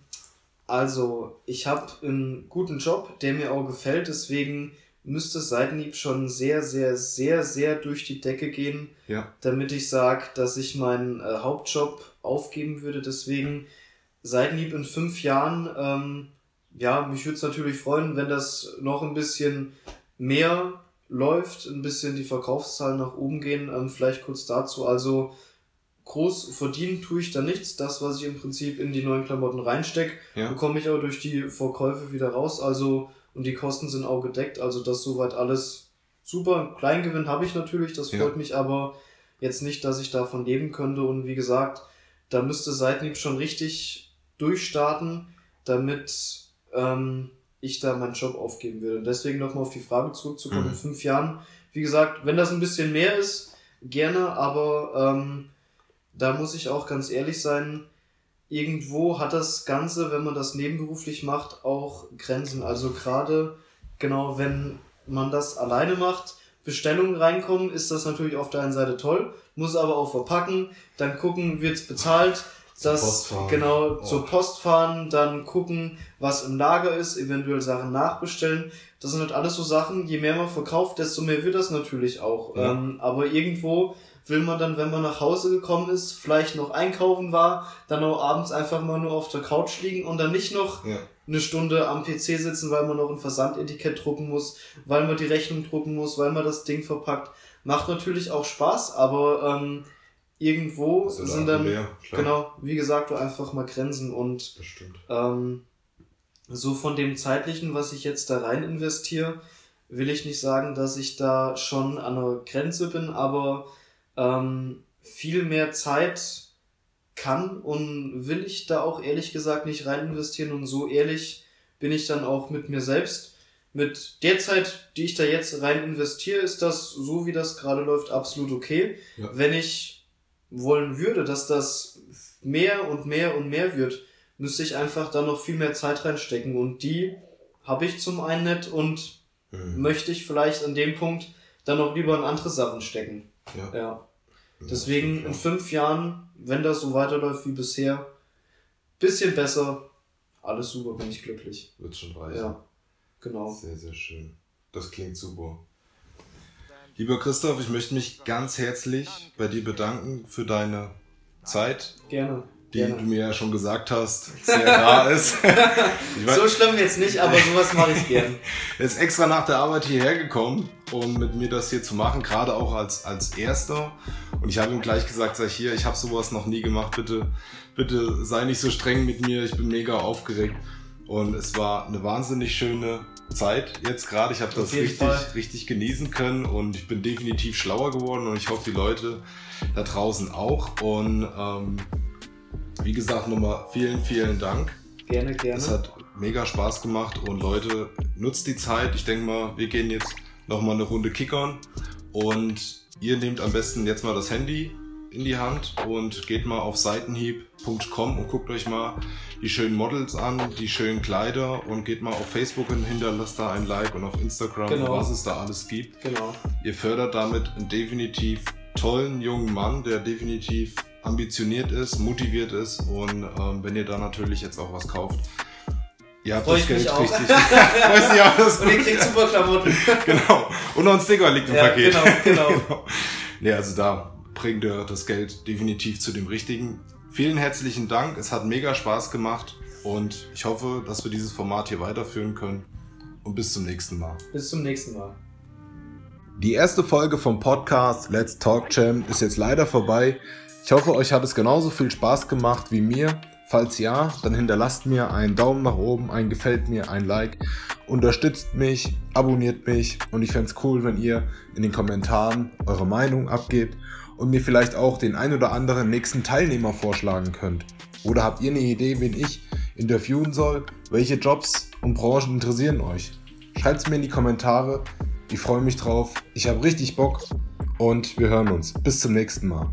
also, ich habe einen guten Job, der mir auch gefällt, deswegen müsste Seitenhieb schon sehr, sehr, sehr, sehr durch die Decke gehen,
ja.
damit ich sage, dass ich meinen äh, Hauptjob aufgeben würde. Deswegen Seitenhieb in fünf Jahren ähm, ja, mich würde es natürlich freuen, wenn das noch ein bisschen mehr läuft, ein bisschen die Verkaufszahlen nach oben gehen. Ähm, vielleicht kurz dazu. Also groß verdienen tue ich da nichts. Das, was ich im Prinzip in die neuen Klamotten reinstecke,
Ja.
bekomme ich auch durch die Verkäufe wieder raus. Also, und die Kosten sind auch gedeckt. Also, das soweit alles super. Kleingewinn habe ich natürlich, das
Ja.
freut mich aber jetzt nicht, dass ich davon leben könnte. Und wie gesagt, da müsste Seitenhieb schon richtig durchstarten, damit ähm, ich da meinen Job aufgeben würde. Und deswegen nochmal auf die Frage zurückzukommen,
Mhm.
in fünf Jahren, wie gesagt, wenn das ein bisschen mehr ist, gerne, aber ähm, da muss ich auch ganz ehrlich sein, irgendwo hat das Ganze, wenn man das nebenberuflich macht, auch Grenzen. Also gerade, genau, wenn man das alleine macht, Bestellungen reinkommen, ist das natürlich auf der einen Seite toll, muss aber auch verpacken, dann gucken, wird's bezahlt,
Zur
das genau
Oh.
zur Post fahren, dann gucken, was im Lager ist, eventuell Sachen nachbestellen. Das sind halt alles so Sachen, je mehr man verkauft, desto mehr wird das natürlich auch.
Ja.
Ähm, aber irgendwo will man dann, wenn man nach Hause gekommen ist, vielleicht noch einkaufen war, dann auch abends einfach mal nur auf der Couch liegen und dann nicht noch
Ja.
eine Stunde am PC sitzen, weil man noch ein Versandetikett drucken muss, weil man die Rechnung drucken muss, weil man das Ding verpackt. Macht natürlich auch Spaß, aber ähm, irgendwo
ja
sind
da
dann,
klar.
genau, wie gesagt, einfach mal Grenzen und ähm, so von dem zeitlichen, was ich jetzt da rein investiere, will ich nicht sagen, dass ich da schon an der Grenze bin, aber ähm, viel mehr Zeit kann und will ich da auch ehrlich gesagt nicht rein investieren und so ehrlich bin ich dann auch mit mir selbst. Mit der Zeit, die ich da jetzt rein investiere, ist das, so wie das gerade läuft, absolut okay.
Ja.
Wenn ich wollen würde, dass das mehr und mehr und mehr wird, müsste ich einfach da noch viel mehr Zeit reinstecken und die habe ich zum einen nicht und
Mhm.
möchte ich vielleicht an dem Punkt dann noch lieber in andere Sachen stecken.
Ja.
Ja. Deswegen in fünf Jahren, wenn das so weiterläuft wie bisher, bisschen besser, alles super, bin ich glücklich.
Wird schon reichen.
Ja, genau.
Sehr, sehr schön. Das klingt super. Lieber Christoph, ich möchte mich ganz herzlich bei dir bedanken für deine Zeit,
Gerne.
die du
Gerne.
mir ja schon gesagt hast, sehr rar ist.
So schlimm jetzt nicht, aber sowas mache ich gern.
er ist extra nach der Arbeit hierher gekommen, um mit mir das hier zu machen, gerade auch als, als Erster. Und ich habe ihm gleich gesagt, sag ich hier, ich habe sowas noch nie gemacht, bitte, bitte sei nicht so streng mit mir, ich bin mega aufgeregt. Und es war eine wahnsinnig schöne Zeit jetzt gerade. Ich habe das richtig,
Fall.
richtig genießen können und ich bin definitiv schlauer geworden und ich hoffe, die Leute da draußen auch. Und ähm, wie gesagt, nochmal vielen, vielen Dank.
Gerne,
Es
gerne.
hat mega Spaß gemacht und Leute, nutzt die Zeit. Ich denke mal, wir gehen jetzt nochmal eine Runde kickern und ihr nehmt am besten jetzt mal das Handy in die Hand und geht mal auf seitenhieb.com und guckt euch mal die schönen Models an, die schönen Kleider und geht mal auf Facebook und hinterlasst da ein Like und auf Instagram,
Genau.
was es da alles gibt.
Genau.
Ihr fördert damit einen definitiv tollen jungen Mann, der definitiv ambitioniert ist, motiviert ist und ähm, wenn ihr da natürlich jetzt auch was kauft, ihr habt
Freu
das
ich
Geld
auch.
richtig. Weiß nicht, ob das
Und ihr kriegt super Klamotten.
genau. Und noch ein Sticker liegt im
Ja,
Paket.
genau, genau.
Nee, also da bringt ihr das Geld definitiv zu dem Richtigen. Vielen herzlichen Dank. Es hat mega Spaß gemacht und ich hoffe, dass wir dieses Format hier weiterführen können. Und bis zum nächsten Mal.
Bis zum nächsten Mal.
Die erste Folge vom Podcast Let's Talk Champ ist jetzt leider vorbei. Ich hoffe, euch hat es genauso viel Spaß gemacht wie mir. Falls ja, dann hinterlasst mir einen Daumen nach oben, ein Gefällt mir, ein Like, unterstützt mich, abonniert mich und ich fände es cool, wenn ihr in den Kommentaren eure Meinung abgebt und mir vielleicht auch den ein oder anderen nächsten Teilnehmer vorschlagen könnt. Oder habt ihr eine Idee, wen ich interviewen soll? Welche Jobs und Branchen interessieren euch? Schreibt es mir in die Kommentare. Ich freue mich drauf. Ich habe richtig Bock und wir hören uns. Bis zum nächsten Mal.